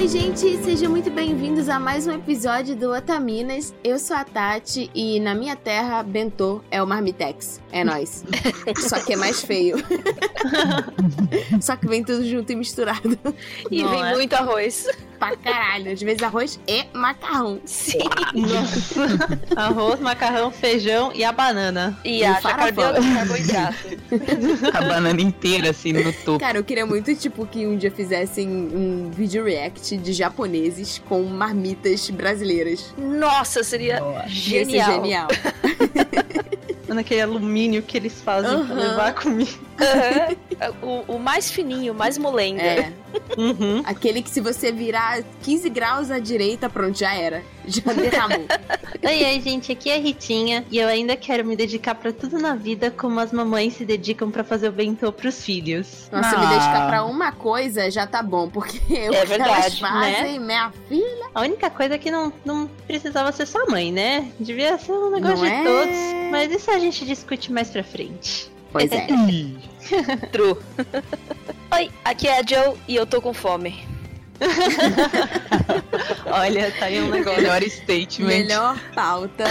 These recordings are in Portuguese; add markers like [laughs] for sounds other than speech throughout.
Oi, gente, sejam muito bem-vindos a mais um episódio do Otaminas. Eu sou a Tati e na minha terra, Bentô é o Marmitex. É nóis. [laughs] Só que é mais feio. [laughs] Só que vem tudo junto e misturado. E Não vem é? muito arroz. Pra caralho. Às vezes arroz e macarrão. Sim. Nossa. [laughs] Arroz, macarrão, feijão e a banana. E E a de carboidrato. [laughs] A banana inteira, assim, no topo. Cara, eu queria muito, tipo, que um dia fizessem um vídeo react de japoneses com marmitas brasileiras. Nossa, seria Ia ser genial. [laughs] Naquele alumínio que eles fazem pra Aham. levar a comida. [laughs] O, o mais fininho, o mais molenga. É. Uhum. Aquele que se você virar 15 graus à direita, pronto, já era. Já derramou. Oi, oi, gente, aqui é a Ritinha e eu ainda quero me dedicar pra tudo na vida como as mamães se dedicam pra fazer o bentô pros filhos. Nossa, me Ah. dedicar pra uma coisa já tá bom, porque [laughs] que elas verdade, fazem, minha filha. A única coisa é que não, não precisava ser sua mãe, né? Devia ser um negócio Não de é? todos. Mas isso a gente discute mais pra frente. Pois é. [laughs] True. [laughs] Oi, aqui é a Joe e eu tô com fome. [laughs] Olha, tá aí um negócio. Melhor statement. Melhor pauta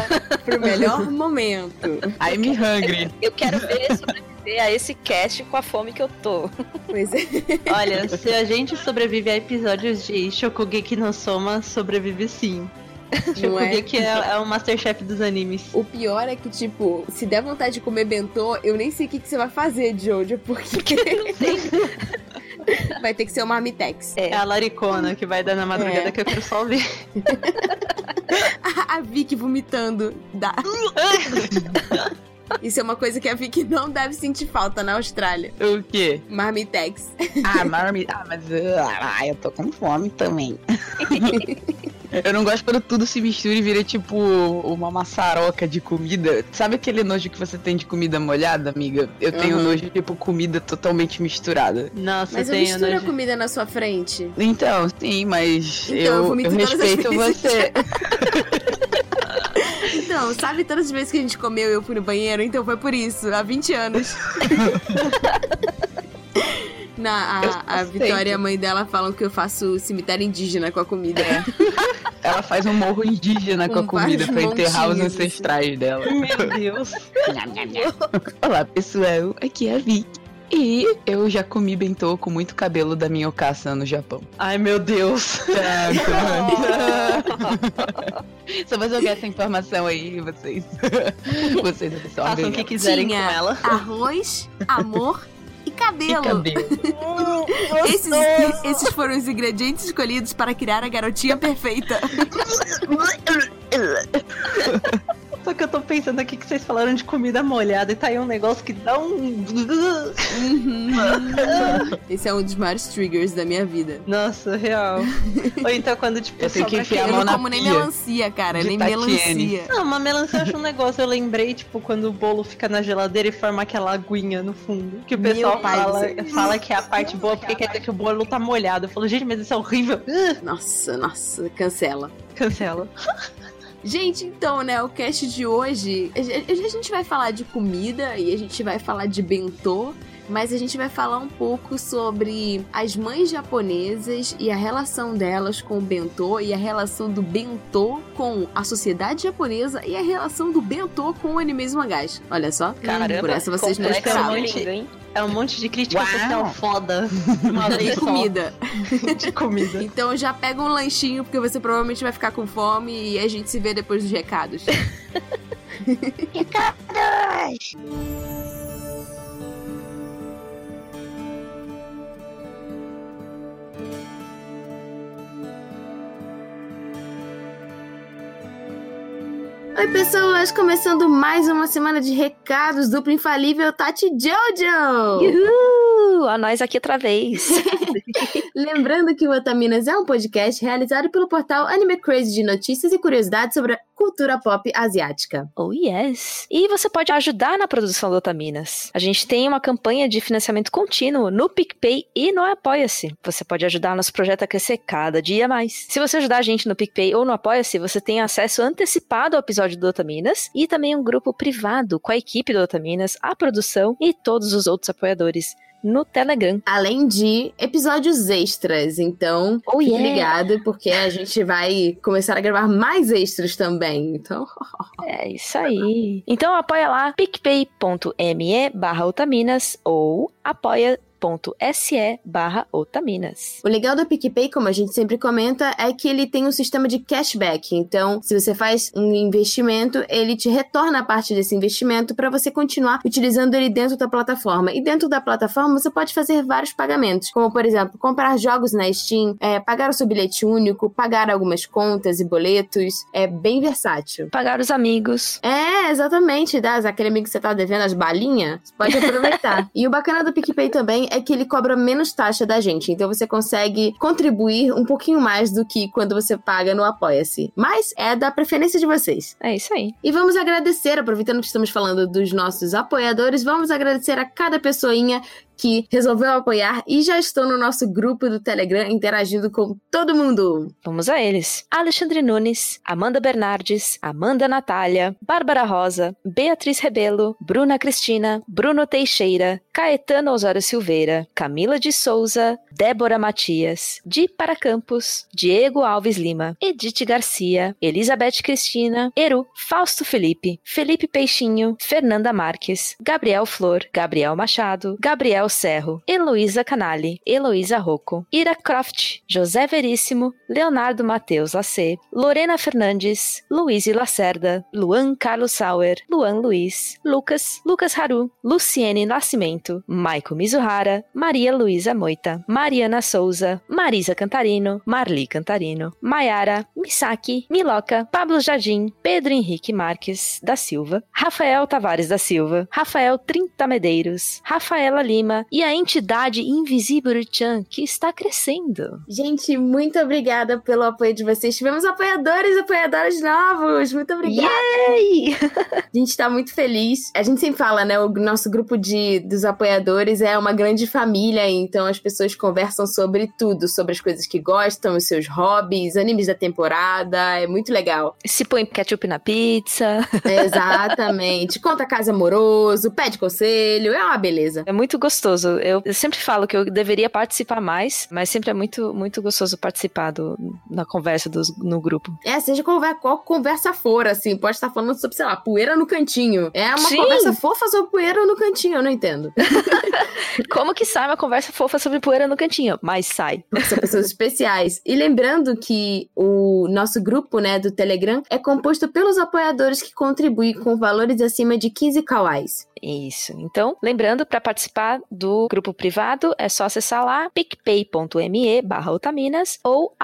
pro melhor momento. I'm hungry. Eu quero ver sobreviver a esse cast com a fome que eu tô. Pois é. Olha, se a gente sobrevive a episódios de Shokugeki no Soma, sobrevive sim. [laughs] Não é? Shokugeki é, é o Masterchef dos animes. O pior é que, tipo, se der vontade de comer bentô, eu nem sei o que, que você vai fazer, Jojo, porque. [laughs] [laughs] vai ter que ser uma Marmitex. É a Laricona que vai dar na madrugada É. que eu quero só ver. A Vicky vomitando. Dá. Isso é uma coisa que a Vicky não deve sentir falta na Austrália. O quê? Marmitex. Ah, marmita. Ah, mas ah, eu tô com fome também. Eu não gosto quando tudo se mistura e vira tipo uma maçaroca de comida. Sabe aquele nojo que você tem de comida molhada, amiga? Eu tenho Uhum. nojo de tipo comida totalmente misturada. Nossa, Mas eu eu tenho misturo a nojo. comida na sua frente. Então, sim, mas Então, eu eu, eu respeito você. [laughs] Então, sabe todas as vezes que a gente comeu e eu fui no banheiro? Então foi por isso, há 20 anos. [laughs] Na, a, a. Vitória e a mãe dela falam que eu faço cemitério indígena com a comida. Ela faz um morro indígena com a Com comida pra enterrar os montinhos, assim. ancestrais dela. Meu Deus. Olá, pessoal. Aqui é a Vicky. E eu já comi bentô com muito cabelo da minha Okasa no Japão. Ai, meu Deus. [laughs] Só vou jogar essa informação aí, vocês. vocês absorvem. Façam o que quiserem Tinha com ela. Arroz, amor e E cabelo. cabelo. Esses, esses foram os ingredientes escolhidos para criar a garotinha perfeita. [laughs] Só que eu tô pensando aqui que vocês falaram de comida molhada e tá aí um negócio que dá um. Uhum. Esse é um dos maiores triggers da minha vida. Nossa, real. Ou então quando, tipo, Eu tenho que enfiar a Eu não como nem melancia, cara, De nem Tatiane. melancia. Não, uma melancia eu acho um negócio. Eu lembrei, tipo, quando o bolo fica na geladeira e forma aquela aguinha no fundo. Que o pessoal pai fala, fala que é a parte boa porque quer dizer que o bolo tá molhado. Eu falo, gente, mas isso é horrível. Nossa, nossa, cancela. cancela. Gente, então, né, o cast de hoje, a gente vai falar de comida e a gente vai falar de bentô, mas a gente vai falar um pouco sobre as mães japonesas e a relação delas com o bentô e a relação do bentô com a sociedade japonesa e a relação do bentô com o anime e mangás. Olha só, Caramba, por essa vocês não esperavam. É um monte de crítica Uau. social foda. Uma [laughs] vez De só. comida. [laughs] De comida. Então já pega um lanchinho, porque você provavelmente vai ficar com fome e a gente se vê depois dos recados. [laughs] Oi, pessoas! Começando mais uma semana de recados duplo infalível Tati Jojo! Uhul! A nós aqui outra vez. [laughs] [laughs] Lembrando que o Otaminas é um podcast realizado pelo portal Anime Crazy de notícias e curiosidades sobre a cultura pop asiática. Oh, yes! E você pode ajudar na produção do Otaminas. A gente tem uma campanha de financiamento contínuo no PicPay e no Apoia-se. Você pode ajudar nosso projeto a crescer cada dia mais. Se você ajudar a gente no PicPay ou no Apoia-se, você tem acesso antecipado ao episódio do Otaminas e também um grupo privado com a equipe do Otaminas, a produção e todos os outros apoiadores. No Telegram. Além de episódios extras. Então, Oh, fique yeah. ligado, porque a gente vai começar a gravar mais extras também. Então, [laughs] É isso aí. Então apoia lá picpay.me barra otaminas ou apoia.se barra otaminas. O legal do PicPay, como a gente sempre comenta, é que ele tem um sistema de cashback. Então, se você faz um investimento, ele te retorna a parte desse investimento para você continuar utilizando ele dentro da plataforma. E dentro da plataforma, você pode fazer vários pagamentos, como por exemplo, comprar jogos na Steam, é, pagar o seu bilhete único, pagar algumas contas e boletos. É bem versátil. Pagar os amigos. É, exatamente. Dá aquele amigo que você tá devendo as balinhas, pode aproveitar. [laughs] e o bacana do PicPay também é que ele cobra menos taxa da gente. Então você consegue contribuir um pouquinho mais do que quando você paga no Apoia-se. Mas é da preferência de vocês. É isso aí. E vamos agradecer, aproveitando que estamos falando dos nossos apoiadores, vamos agradecer a cada pessoinha que resolveu apoiar e já estão no nosso grupo do Telegram interagindo com todo mundo. Vamos a eles. Alexandre Nunes, Amanda Bernardes, Amanda Natália, Bárbara Rosa, Beatriz Rebelo, Bruna Cristina, Bruno Teixeira, Caetano Osório Silveira, Camila de Souza, Débora Matias, Di Para Campos, Diego Alves Lima, Edith Garcia, Elizabeth Cristina, Eru, Fausto Felipe, Felipe Peixinho, Fernanda Marques, Gabriel Flor, Gabriel Machado, Gabriel Serro, Heloísa Canali, Heloísa Rocco, Ira Croft, José Veríssimo, Leonardo Matheus Lacê, Lorena Fernandes, Luiz Lacerda, Luan Carlos Sauer, Luan Luiz, Lucas, Lucas Haru, Luciene Nascimento, Maico Mizuhara, Maria Luísa Moita, Mariana Souza, Marisa Cantarino, Marli Cantarino, Maiara, Misaki, Miloca, Pablo Jardim, Pedro Henrique Marques da Silva, Rafael Tavares da Silva, Rafael Trinta Medeiros, Rafaela Lima e a entidade Invisível Chan que está crescendo. Gente, muito obrigada pelo apoio de vocês. Tivemos apoiadores e apoiadoras novos. Muito obrigada. Yay! A [laughs] gente tá muito feliz. A gente sempre fala, né? O nosso grupo de, dos apoiadores é uma grande família, então as pessoas conversam sobre tudo, sobre as coisas que gostam, os seus hobbies, animes da temporada. É muito legal. Se põe ketchup na pizza. Exatamente. [laughs] Conta caso amoroso, pede conselho, é uma beleza. É muito gostoso. Eu, eu sempre falo que eu deveria participar mais, mas sempre é muito, muito gostoso participar do, na conversa dos, no grupo. É, seja conver- qual conversa for, assim, pode estar falando sobre, sei lá, poeira no cantinho. É uma Sim. conversa fofa sobre poeira no cantinho, eu não entendo. [laughs] Como que sai uma conversa fofa sobre poeira no cantinho? Mas sai. São pessoas especiais. E lembrando que o nosso grupo, né, do Telegram é composto pelos apoiadores que contribuem com valores acima de 15 kawais. Isso. Então, lembrando, para participar do grupo privado, é só acessar lá picpay.me barra otaminas ou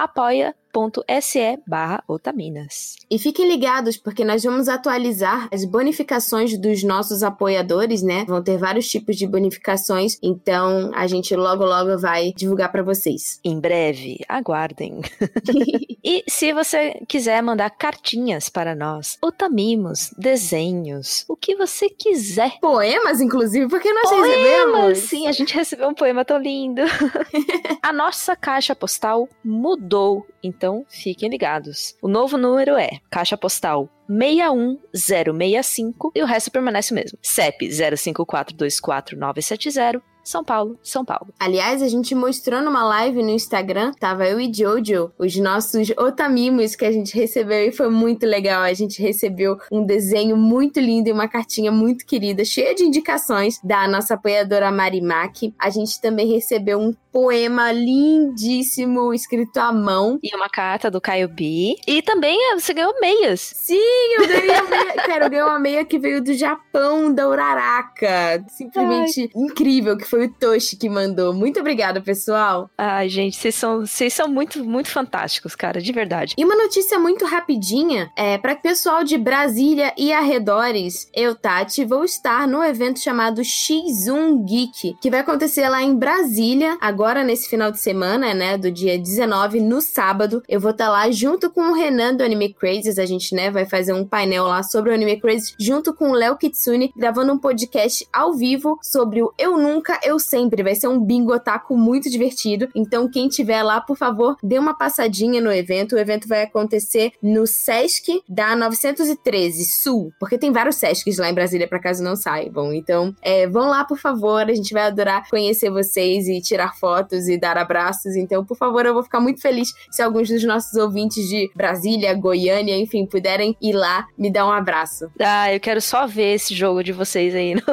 apoia.se barra otaminas. E fiquem ligados, porque nós vamos atualizar as bonificações dos nossos apoiadores, né? Vão ter vários tipos de bonificações, então a gente logo logo vai divulgar para vocês. Em breve, aguardem. [laughs] E se você quiser mandar cartinhas para nós, otamimos, desenhos, o que você quiser. Poemas, inclusive, porque nós Poemas! recebemos. Sim, a gente recebeu um poema tão lindo. [laughs] a nossa caixa postal mudou, então fiquem ligados. O novo número é caixa postal 61065 e o resto permanece o mesmo. CEP 05424970 São Paulo, São Paulo. Aliás, a gente mostrou numa live no Instagram, tava eu e Jojo, os nossos otamimos que a gente recebeu e foi muito legal. A gente recebeu um desenho muito lindo e uma cartinha muito querida, cheia de indicações da nossa apoiadora Marimaki. A gente também recebeu um poema lindíssimo escrito à mão. E uma carta do Caio B. E também eh, você ganhou meias. Sim, eu ganhei a meia. Cara, eu ganhei uma meia que veio do Japão, da Uraraka. Simplesmente incrível, que foi o Toshi que mandou. Muito obrigada, pessoal. Ai, gente, vocês são, vocês são muito, muito fantásticos, cara, de verdade. E uma notícia muito rapidinha, é para pessoal de Brasília e arredores, eu, Tati, vou estar no evento chamado X1 Geek, que vai acontecer lá em Brasília, agora nesse final de semana, né, do dia 19, no sábado. Eu vou estar lá junto com o Renan do Anime Crazes, a gente, né, vai fazer um painel lá sobre o Anime Crazes, junto com o Léo Kitsune, gravando um podcast ao vivo sobre o Eu Nunca, eu sempre. Vai ser um bingo otaku muito divertido. Então, quem tiver lá, por favor, dê uma passadinha no evento. O evento vai acontecer no Sesc da 913 Sul, porque tem vários Sescs lá em Brasília, para caso não saibam. Então, é, vão lá, por favor. A gente vai adorar conhecer vocês e tirar fotos e dar abraços. Então, por favor, eu vou ficar muito feliz se alguns dos nossos ouvintes de Brasília, Goiânia, enfim, puderem ir lá me dar um abraço. Ah, eu quero só ver esse jogo de vocês aí. [laughs]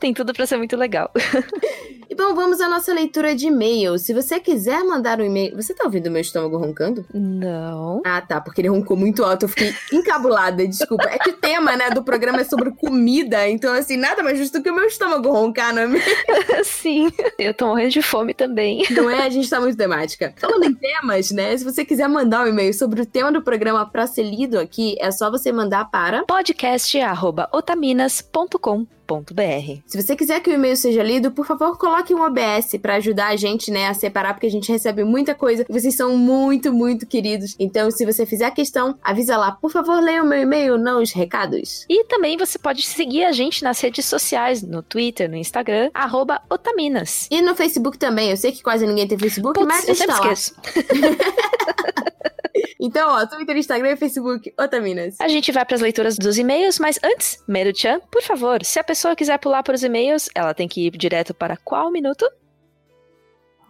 Tem tudo para ser muito legal. [laughs] E bom, vamos à nossa leitura de e-mail. Se você quiser mandar um e-mail. Você tá ouvindo meu estômago roncando? Não. Ah, tá, porque ele roncou muito alto. Eu fiquei encabulada, desculpa. É que o tema, né, do programa é sobre comida. Então, assim, nada mais justo que o meu estômago roncar, não é mesmo? [laughs] Sim, eu tô morrendo de fome também. Não é? A gente tá muito temática. Falando em temas, né? Se você quiser mandar um e-mail sobre o tema do programa pra ser lido aqui, é só você mandar para podcast.otaminas.com se você quiser que o e-mail seja lido, por favor, coloque um OBS para ajudar a gente, né, a separar, porque a gente recebe muita coisa. Vocês são muito, muito queridos. Então, se você fizer a questão, avisa lá, por favor, leia o meu e-mail, não os recados. E também você pode seguir a gente nas redes sociais, no Twitter, no Instagram, arroba Otaminas. E no Facebook também. Eu sei que quase ninguém tem Facebook, Putz, mas eu está esqueço. [laughs] Então, ó, Twitter, Instagram e Facebook, Otaminas. A gente vai para as leituras dos e-mails, mas antes, Meru-chan, por favor, se a pessoa quiser pular para os e-mails, ela tem que ir direto para qual minuto?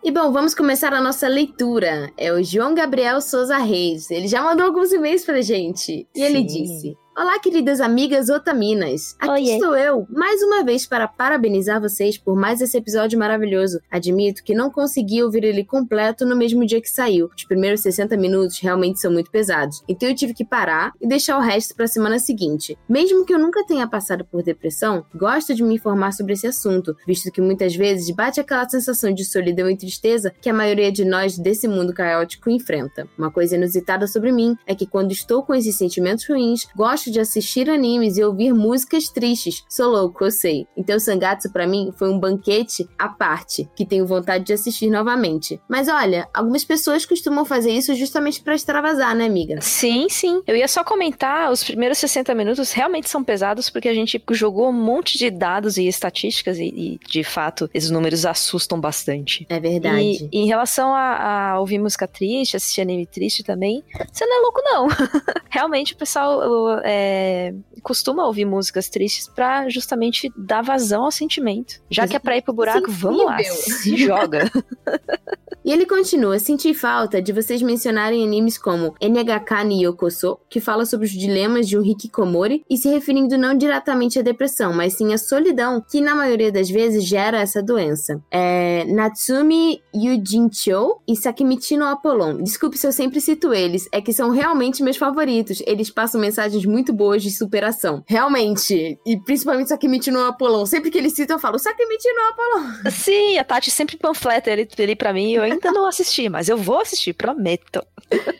E bom, vamos começar a nossa leitura. É o João Gabriel Souza Reis. Ele já mandou alguns e-mails pra gente. E ele Sim. disse: Olá, queridas amigas otaminas. Aqui Oiê. estou eu, mais uma vez, para parabenizar vocês por mais esse episódio maravilhoso. Admito que não consegui ouvir ele completo no mesmo dia que saiu. Os primeiros 60 minutos realmente são muito pesados. Então eu tive que parar e deixar o resto para a semana seguinte. Mesmo que eu nunca tenha passado por depressão, gosto de me informar sobre esse assunto, visto que muitas vezes bate aquela sensação de solidão e tristeza que a maioria de nós desse mundo caótico enfrenta. Uma coisa inusitada sobre mim é que quando estou com esses sentimentos ruins, gosto de assistir animes e ouvir músicas tristes. Sou louco, eu sei. Então Sangatsu pra mim foi um banquete à parte, que tenho vontade de assistir novamente. Mas olha, algumas pessoas costumam fazer isso justamente pra extravasar, né, amiga? Sim, sim. Eu ia só comentar, os primeiros 60 minutos realmente são pesados porque a gente jogou um monte de dados e estatísticas e, e, de fato, esses números assustam bastante. É verdade. E em relação a, a ouvir música triste, assistir anime triste também, você não é louco, não. [laughs] Realmente o pessoal o, é, costuma ouvir músicas tristes pra justamente dar vazão ao sentimento. Já que é pra ir pro buraco, vamos lá, se joga. [laughs] [laughs] E ele continua: senti falta de vocês mencionarem animes como NHK ni Yokoso, que fala sobre os dilemas de um hikikomori e se referindo não diretamente à depressão, mas sim à solidão, que na maioria das vezes gera essa doença. É, Natsumi Yujincho e Sakimichi no Apollon. Desculpe se eu sempre cito eles, é que são realmente meus favoritos. Eles passam mensagens muito boas de superação. Realmente. E principalmente Sakimichi no Apollon. Sempre que eles citam, eu falo Sakimichi no Apollon. [laughs] Sim, a Tati sempre panfleta ele, ele pra mim. Eu ainda não assisti, mas eu vou assistir, prometo.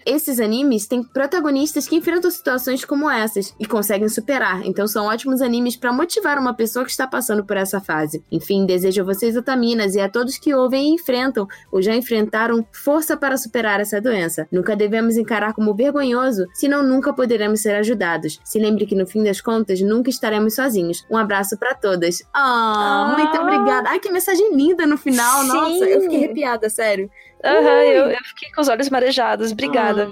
Esses animes têm protagonistas que enfrentam situações como essas e conseguem superar, então são ótimos animes para motivar uma pessoa que está passando por essa fase. Enfim, desejo a vocês otaminas e a todos que ouvem e enfrentam ou já enfrentaram força para superar essa doença. Nunca devemos encarar como vergonhoso, senão nunca poderemos ser ajudados. Se lembre que no fim das contas nunca estaremos sozinhos. Um abraço para todas. Ah, Ah. muito obrigada. Ai, que mensagem linda no final. Sim. Nossa, eu fiquei arrepiada, sério. Aham, eu, eu fiquei com os olhos marejados. Obrigada.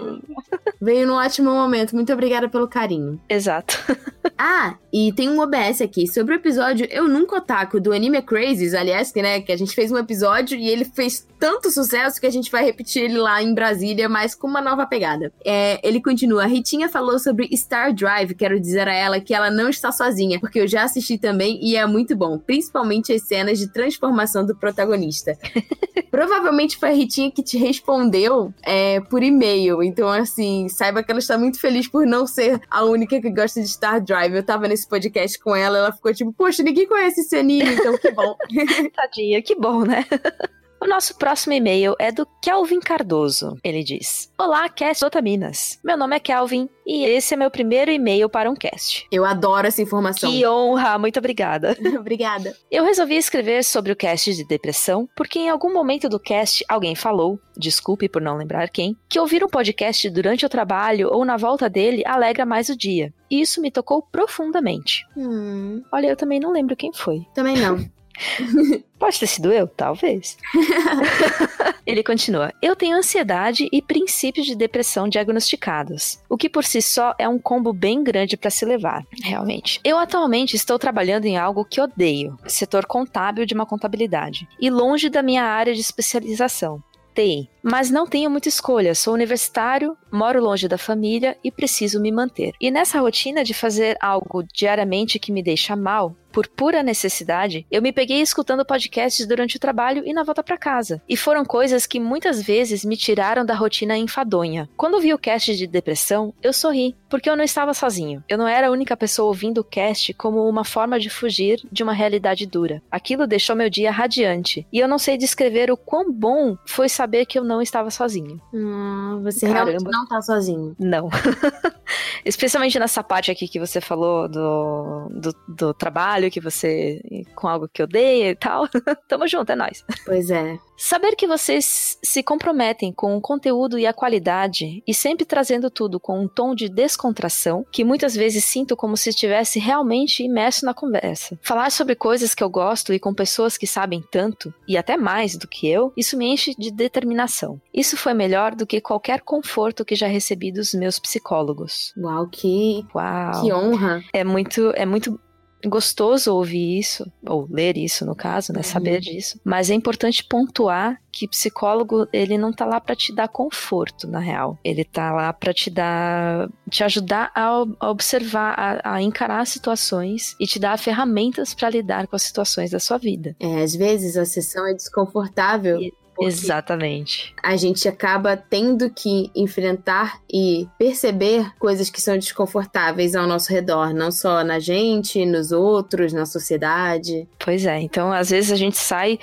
Veio num ótimo momento. Muito obrigada pelo carinho. Exato. [laughs] Ah, e tem um OBS aqui sobre o episódio Eu Nunca Otaku do Anime Crazes, aliás, que, né, que a gente fez um episódio e ele fez tanto sucesso que a gente vai repetir ele lá em Brasília, mas com uma nova pegada. É, ele continua, a Ritinha falou sobre Star Drive, quero dizer a ela que ela não está sozinha, porque eu já assisti também e é muito bom, principalmente as cenas de transformação do protagonista. [laughs] Provavelmente foi a Ritinha que te respondeu é, por e-mail. Então, assim, saiba que ela está muito feliz por não ser a única que gosta de Star Drive. Eu tava nesse podcast com ela, ela ficou tipo, poxa, ninguém conhece esse anime, então que bom. [laughs] Tadinha, que bom, né? [laughs] O nosso próximo e-mail é do Kelvin Cardoso. Ele diz: Olá, cast Otaminas. Meu nome é Kelvin e esse é meu primeiro e-mail para um cast. Eu adoro essa informação. Que honra, muito obrigada. [laughs] Obrigada. Eu resolvi escrever sobre o cast de depressão porque em algum momento do cast alguém falou, desculpe por não lembrar quem, que ouvir um podcast durante o trabalho ou na volta dele alegra mais o dia. E isso me tocou profundamente. Hum, Olha, eu também não lembro quem foi. também não. [laughs] [laughs] Pode ter sido eu? Talvez. [laughs] Ele continua: Eu tenho ansiedade e princípios de depressão diagnosticados, o que por si só é um combo bem grande para se levar, realmente. Eu atualmente estou trabalhando em algo que odeio, setor contábil de uma contabilidade, e longe da minha área de especialização. TI. Mas não tenho muita escolha, sou universitário, moro longe da família e preciso me manter. E nessa rotina de fazer algo diariamente que me deixa mal, por pura necessidade, eu me peguei escutando podcasts durante o trabalho e na volta para casa. E foram coisas que muitas vezes me tiraram da rotina enfadonha. Quando vi o cast de depressão, eu sorri, porque eu não estava sozinho. Eu não era a única pessoa ouvindo o cast como uma forma de fugir de uma realidade dura. Aquilo deixou meu dia radiante. E eu não sei descrever o quão bom foi saber que eu não estava sozinho. Hum, você Caramba. realmente não tá sozinho. Não. [laughs] Especialmente nessa parte aqui que você falou do, do, do trabalho, que você. com algo que odeia e tal. [laughs] Tamo junto, é nóis. Pois é. Saber que vocês se comprometem com o conteúdo e a qualidade e sempre trazendo tudo com um tom de descontração, que muitas vezes sinto como se estivesse realmente imerso na conversa. Falar sobre coisas que eu gosto e com pessoas que sabem tanto, e até mais do que eu, isso me enche de determinação. Isso foi melhor do que qualquer conforto que já recebi dos meus psicólogos. Uau, que, Uau. que honra! É muito, é muito gostoso ouvir isso, ou ler isso no caso, né, uhum. saber disso. Mas é importante pontuar que psicólogo, ele não tá lá para te dar conforto, na real. Ele tá lá para te dar te ajudar a, a observar, a, a, encarar situações e te dar ferramentas para lidar com as situações da sua vida. É, às vezes a sessão é desconfortável. E Exatamente. A gente acaba tendo que enfrentar e perceber coisas que são desconfortáveis ao nosso redor, não só na gente, nos outros, na sociedade. Pois é, então às vezes a gente sai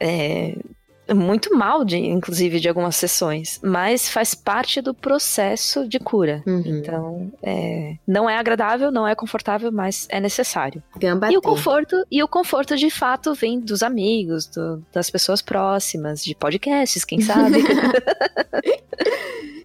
é, muito mal, de, inclusive, de algumas sessões, mas faz parte do processo de cura. Uhum. Então, é, não é agradável, não é confortável, mas é necessário. E o conforto, e o conforto de fato vem dos amigos, do, das pessoas próximas, de podcasts, quem sabe. [laughs]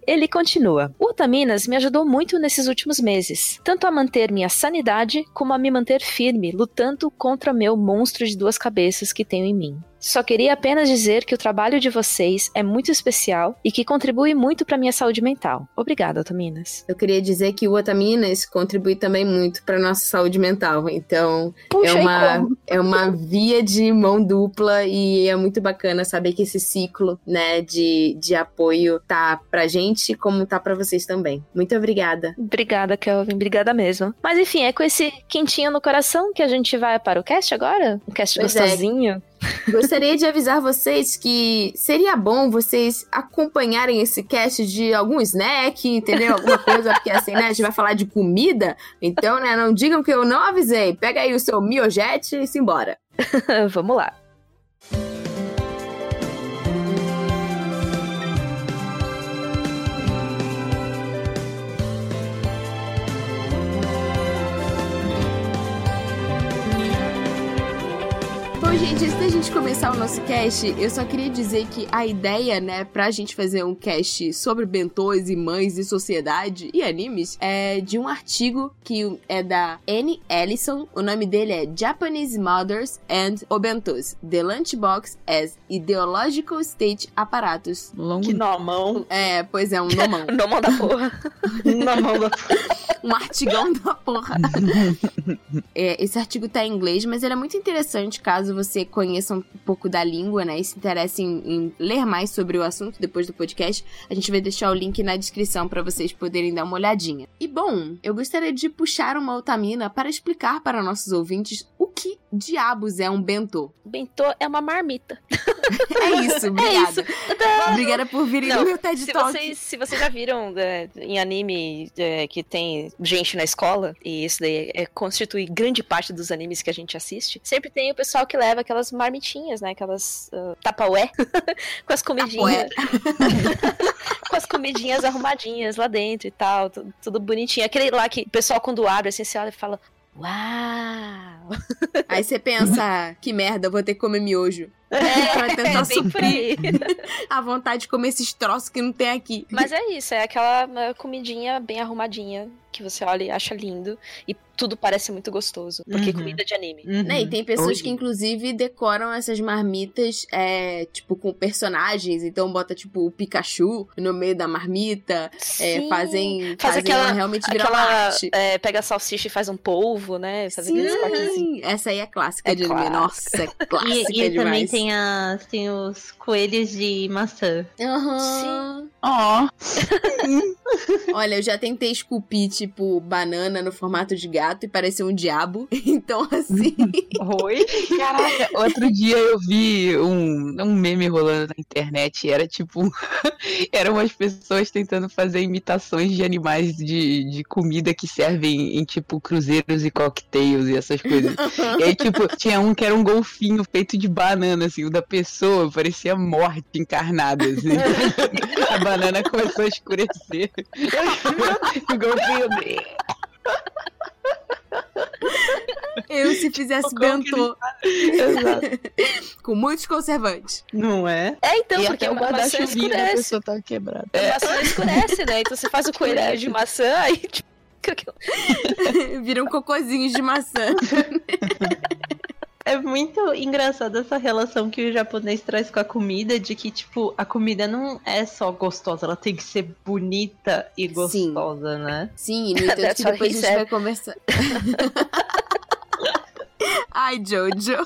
Ele continua: O Otaminas me ajudou muito nesses últimos meses, tanto a manter minha sanidade como a me manter firme, lutando contra meu monstro de duas cabeças que tenho em mim. Só queria apenas dizer que o trabalho de vocês é muito especial e que contribui muito para minha saúde mental. Obrigada, Otaminas. Eu queria dizer que o Otaminas contribui também muito para nossa saúde mental. Então, Puxa, é uma é uma via de mão dupla e é muito bacana saber que esse ciclo, né, de, de apoio tá pra gente como tá para vocês também. Muito obrigada. Obrigada, Kelvin. Obrigada mesmo. Mas enfim, é com esse quentinho no coração que a gente vai para o cast agora? Um cast pois é. gostosinho. É. Gostaria de avisar vocês que seria bom vocês acompanharem esse cast de algum snack, entendeu? Alguma coisa, porque assim, né? A gente vai falar de comida. Então, né? Não digam que eu não avisei. Pega aí o seu miojet e simbora. [laughs] Vamos lá. Gente, antes da gente começar o nosso cast, eu só queria dizer que a ideia, né, pra gente fazer um cast sobre bentôs e mães e sociedade e animes é de um artigo que é da Anne Ellison. O nome dele é Japanese Mothers and Obentos: The Lunchbox as Ideological State Apparatus. Longo que nomão. É, pois é, um nomão. [laughs] nomão da porra. [laughs] nomão da porra. um artigão da porra. [laughs] é, esse artigo tá em inglês, mas ele é muito interessante caso você conheça um pouco da língua, né? E se interesse em, em ler mais sobre o assunto depois do podcast. A gente vai deixar o link na descrição para vocês poderem dar uma olhadinha. E bom, eu gostaria de puxar uma otamina para explicar para nossos ouvintes o que diabos é um bentô. Bentô é uma marmita. [laughs] é isso, obrigada. É isso. Obrigada por virem no meu TED se Talk. Vocês, se vocês já viram é, em anime é, que tem gente na escola, e isso daí é, constitui grande parte dos animes que a gente assiste, sempre tem o pessoal que leva aquelas marmitinhas, né? Aquelas uh, tapaué [laughs] com as comidinhas. [laughs] com as comidinhas arrumadinhas lá dentro e tal, tudo, tudo bonitinho. Aquele lá que o pessoal quando abre, assim, você olha e fala, Uau! [laughs] Aí você pensa, que merda, vou ter que comer miojo. É, pra tentar é suprir a vontade de comer esses troços que não tem aqui. Mas é isso, é aquela comidinha bem arrumadinha que você olha e acha lindo. E tudo parece muito gostoso. Porque Uhum. comida de anime. Uhum. Né, e tem pessoas Oi. que, inclusive, decoram essas marmitas, é, tipo, com personagens. Então, bota, tipo, o Pikachu no meio da marmita. É, Sim. fazem, Faz fazem aquela- ela realmente virar Aquela, arte. é, pega a salsicha e faz um polvo, né? Faz aqueles cortezinhos. Sim, essa aí é clássica É de anime. clássica. Nossa, é [laughs] clássica E, e demais. também tem, as, tem os coelhos de maçã. Aham. Ó, [laughs] Olha, eu já tentei esculpir, tipo, banana no formato de gato e parecer um diabo. [laughs] Então, assim. Oi? caraca, outro dia eu vi um, um meme rolando na internet. e Era tipo. [laughs] eram umas pessoas tentando fazer imitações de animais de, de comida que servem em, tipo, cruzeiros e cocktails e essas coisas. [laughs] E aí, tipo, tinha um que era um golfinho feito de banana, assim, o da pessoa parecia morte encarnada, assim. A banana começou a escurecer. o golfinho. Eu, se fizesse que bentô com muitos conservantes. Não é? É, então, e porque até o a da escurece. pessoa tava quebrada. A maçã escurece, né? Então você faz o coelhinho de maçã, aí tipo. [laughs] Viram cocôzinhos de maçã. [laughs] É muito engraçado essa relação que o japonês traz com a comida, de que, tipo, a comida não é só gostosa, ela tem que ser bonita e Sim. gostosa, né? Sim, [laughs] no entanto que depois a gente said. vai conversar. [laughs] Ai, Jojo.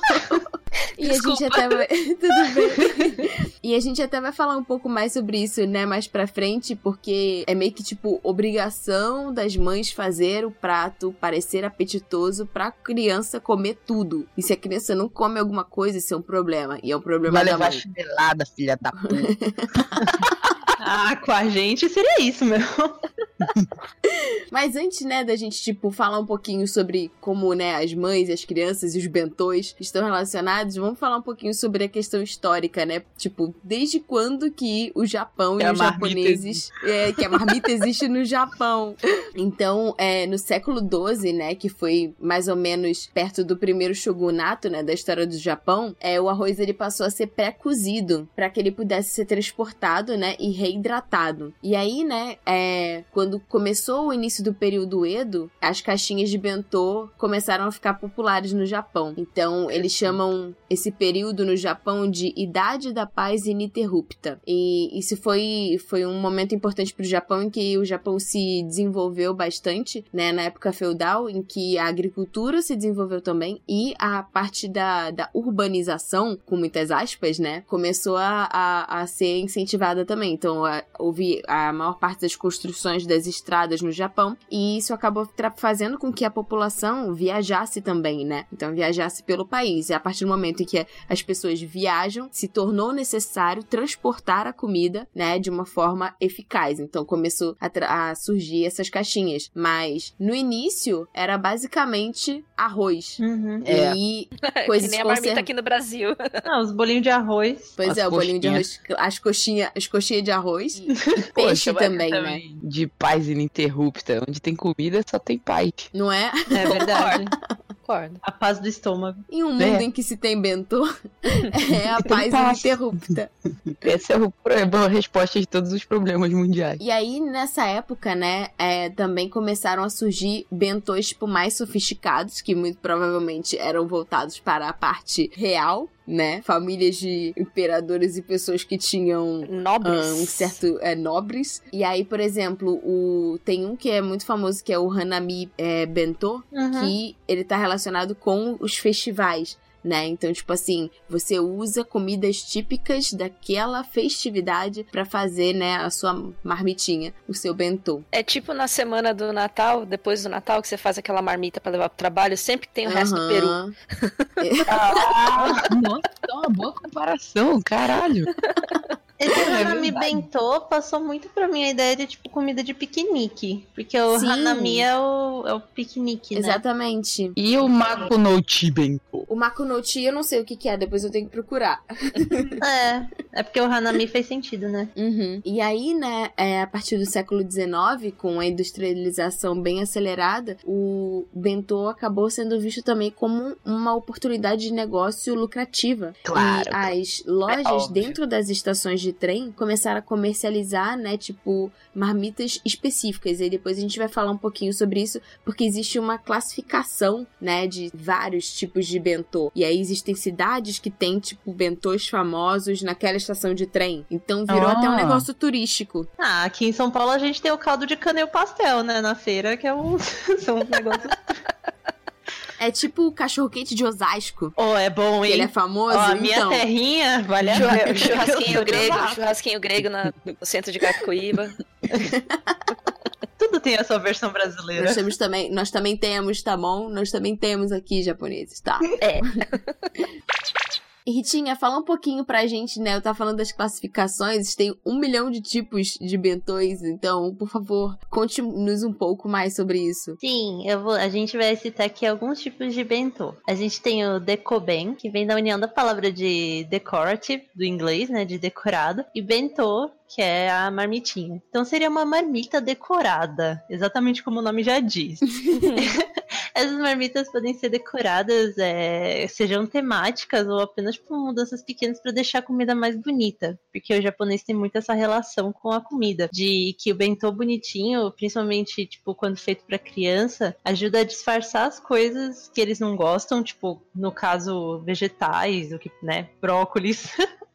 [laughs] [laughs] E a gente até vai. [laughs] Tudo bem. E a gente até vai falar um pouco mais sobre isso, né, mais pra frente, porque é meio que tipo obrigação das mães fazer o prato parecer apetitoso pra criança comer tudo. E se a criança não come alguma coisa, isso é um problema. E é um problema Vai da levar mãe. chinelada, filha da puta. [laughs] Ah, com a gente seria isso, meu. [laughs] Mas antes, né, da gente, tipo, falar um pouquinho sobre como, né, as mães, as crianças e os bentôs estão relacionados, vamos falar um pouquinho sobre a questão histórica, né? Tipo, desde quando que o Japão Que e os japoneses... É, que a marmita existe no Japão. Então, é, no século XII, né, que foi mais ou menos perto do primeiro shogunato, né, da história do Japão, é, o arroz, ele passou a ser pré-cozido para que ele pudesse ser transportado, né, e reidratado. E aí, né, é, quando começou o início do período Edo, as caixinhas de bentô começaram a ficar populares no Japão. Então, eles chamam esse período no Japão de Idade da Paz Ininterrupta. E isso foi, foi um momento importante para o Japão em que o Japão se desenvolveu bastante, né, na época feudal, em que a agricultura se desenvolveu também e a parte da, da urbanização, com muitas aspas, né, começou a, a, a ser incentivada também. Então, a- houve a maior parte das construções das estradas no Japão e isso acabou fazendo com que a população viajasse também, né? Então, viajasse pelo país. E a partir do momento em que as pessoas viajam, se tornou necessário transportar a comida, né, de uma forma eficaz. Então, começou a, a surgir essas caixinhas. Mas, no início, era basicamente arroz. Uhum. É. E [laughs] que coisas nem a marmita conserv- aqui no Brasil. [laughs] Ah, os bolinhos de arroz. Pois As é, o bolinho de arroz, as coxinhas, as coxinhas de arroz e [laughs] peixe Poxa, também, né? De paz ininterrupta. Onde tem comida, só tem paz. Não é? É verdade. Concordo. a paz do estômago. Em um mundo É. em que se tem bentô, [laughs] é a Tem paz ininterrupta. [laughs] Essa é o- é a boa resposta de todos os problemas mundiais. E aí, nessa época, né, é, também começaram a surgir bentôs, tipo, mais sofisticados, que muito provavelmente eram voltados para a parte real, né? Famílias de imperadores e pessoas que tinham Nobres. ah, um certo é, nobres. E aí, por exemplo, o tem um que é muito famoso que é o Hanami é, Bento, Uhum. que ele tá relacionado com os festivais. Né? Então, tipo assim, você usa comidas típicas daquela festividade pra fazer, né, a sua marmitinha, o seu bentô. É tipo na semana do Natal, depois do Natal, que você faz aquela marmita pra levar pro trabalho, sempre tem o resto do peru. Ah, [laughs] nossa, é uma boa comparação, caralho. [laughs] Esse É Hanami verdade. Bentô passou muito pra mim a ideia de, tipo, comida de piquenique. Porque o Sim. Hanami é o, é o piquenique, né? Exatamente. E o Mako no Chiben? O Makunouchi, eu não sei o que, que é, depois eu tenho que procurar. [laughs] É, é porque o Hanami fez sentido, né? Uhum. E aí, né, é, a partir do século XIX, com a industrialização bem acelerada, o bentô acabou sendo visto também como uma oportunidade de negócio lucrativa. Claro. E as lojas óbvio. dentro das estações de de trem começaram a comercializar, né, tipo, marmitas específicas. E depois a gente vai falar um pouquinho sobre isso, porque existe uma classificação, né, de vários tipos de bentô. E aí existem cidades que têm, tipo, bentôs famosos naquela estação de trem. Então virou Ah. até um negócio turístico. Ah, aqui em São Paulo a gente tem o caldo de cana e o pastel, né? Na feira, que é um... [laughs] são uns negócios. É tipo o cachorro-quente de Osasco. Oh, é bom, hein? Ele é famoso, Ó, a minha então. terrinha, vale a Churra- pena. [laughs] churrasquinho grego, churrasquinho grego na- no centro de Cacoíba. [laughs] Tudo tem a sua versão brasileira. Nós temos também, nós também temos, tá bom? Nós também temos aqui japoneses, tá? É. [laughs] Ritinha, fala um pouquinho pra gente, né? Eu tava falando das classificações, tem um milhão de tipos de bentôs, então, por favor, conte-nos um pouco mais sobre isso. Sim, eu vou, a gente vai citar aqui alguns tipos de bentô. A gente tem o decoben, que vem da união da palavra de decorative, do inglês, né, de decorado, e bentô, que é a marmitinha. Então seria uma marmita decorada, exatamente como o nome já diz. [laughs] Essas marmitas podem ser decoradas, é, sejam temáticas ou apenas por mudanças pequenas para deixar a comida mais bonita, porque o japonês tem muito essa relação com a comida, de que o bentô bonitinho, principalmente tipo quando feito para criança, ajuda a disfarçar as coisas que eles não gostam, tipo no caso vegetais, o que, né, brócolis. [laughs]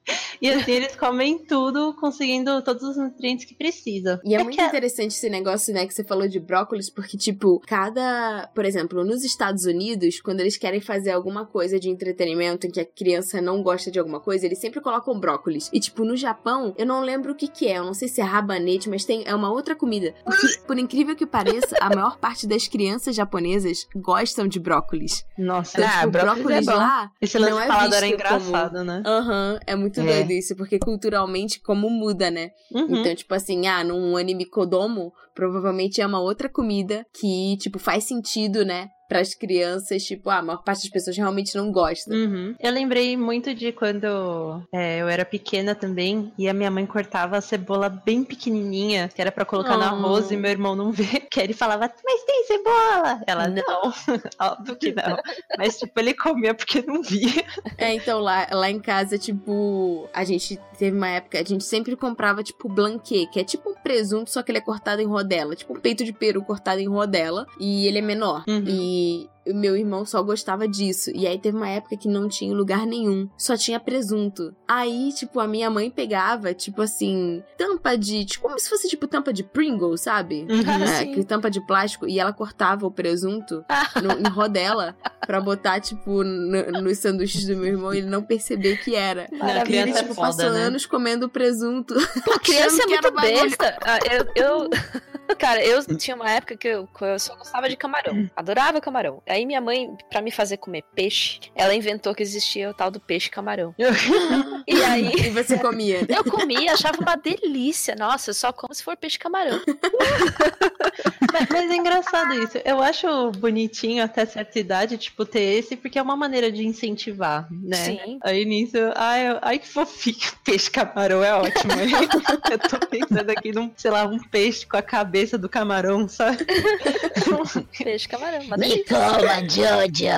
E assim eles comem tudo, conseguindo todos os nutrientes que precisam. E é, É muito que- interessante esse negócio, né, que você falou de brócolis, porque, tipo, cada. Por exemplo, nos Estados Unidos, quando eles querem fazer alguma coisa de entretenimento em que a criança não gosta de alguma coisa, eles sempre colocam brócolis. E, tipo, no Japão, eu não lembro o que que é, eu não sei se é rabanete, mas tem, é uma outra comida. Porque, por incrível que pareça, a maior parte das crianças japonesas gostam de brócolis. Nossa, Então, Ah, tipo, brócolis brócolis é bom. lá. esse lance não é falado era visto engraçado, né? Aham, é muito É. doido isso, porque culturalmente como muda, né? Uhum. Então, tipo assim, ah, num anime Kodomo, provavelmente é uma outra comida que, tipo, faz sentido, né? Para as crianças, tipo, ah, a maior parte das pessoas realmente não gosta. Uhum. Eu lembrei muito de quando é, eu era pequena também e a minha mãe cortava a cebola bem pequenininha, que era pra colocar no Oh. arroz e meu irmão não vê. [laughs] Que ele falava, mas tem cebola! Ela, não, [laughs] óbvio que não. Mas, tipo, ele comia porque não via. É, então lá, lá em casa, tipo, a gente teve uma época, a gente sempre comprava, tipo, blanquê, que é tipo um presunto, só que ele é cortado em rodela. Tipo um peito de peru cortado em rodela. E ele é menor. Uhum. E di o meu irmão só gostava disso. E aí teve uma época que não tinha lugar nenhum. Só tinha presunto. Aí, tipo, a minha mãe pegava, tipo assim, tampa de. Tipo, como se fosse, tipo, tampa de Pringles, sabe? Uhum. É, que tampa de plástico. E ela cortava o presunto [laughs] no- em rodela pra botar, tipo, no- nos sanduíches do meu irmão e ele não perceber que era. E ele, criança é tipo, foda, passou né? anos comendo presunto. Pô, [laughs] criança é muito besta. Ah, eu, eu- [laughs] Cara, eu tinha uma época que eu, que eu só gostava de camarão. Adorava camarão. Aí minha mãe, pra me fazer comer peixe, ela inventou que existia o tal do peixe camarão. [laughs] E aí E você comia. [laughs] eu comia, achava uma delícia. Nossa, eu só como se for peixe camarão. [laughs] Mas, mas é engraçado isso. Eu acho bonitinho até certa idade, tipo, ter esse, porque é uma maneira de incentivar, né? Sim. Aí nisso, ai, ai que fofinho. Peixe camarão é ótimo. hein? eu tô pensando aqui num, sei lá, um peixe com a cabeça do camarão, sabe? Peixe camarão, uma delícia. Coma, Jojo!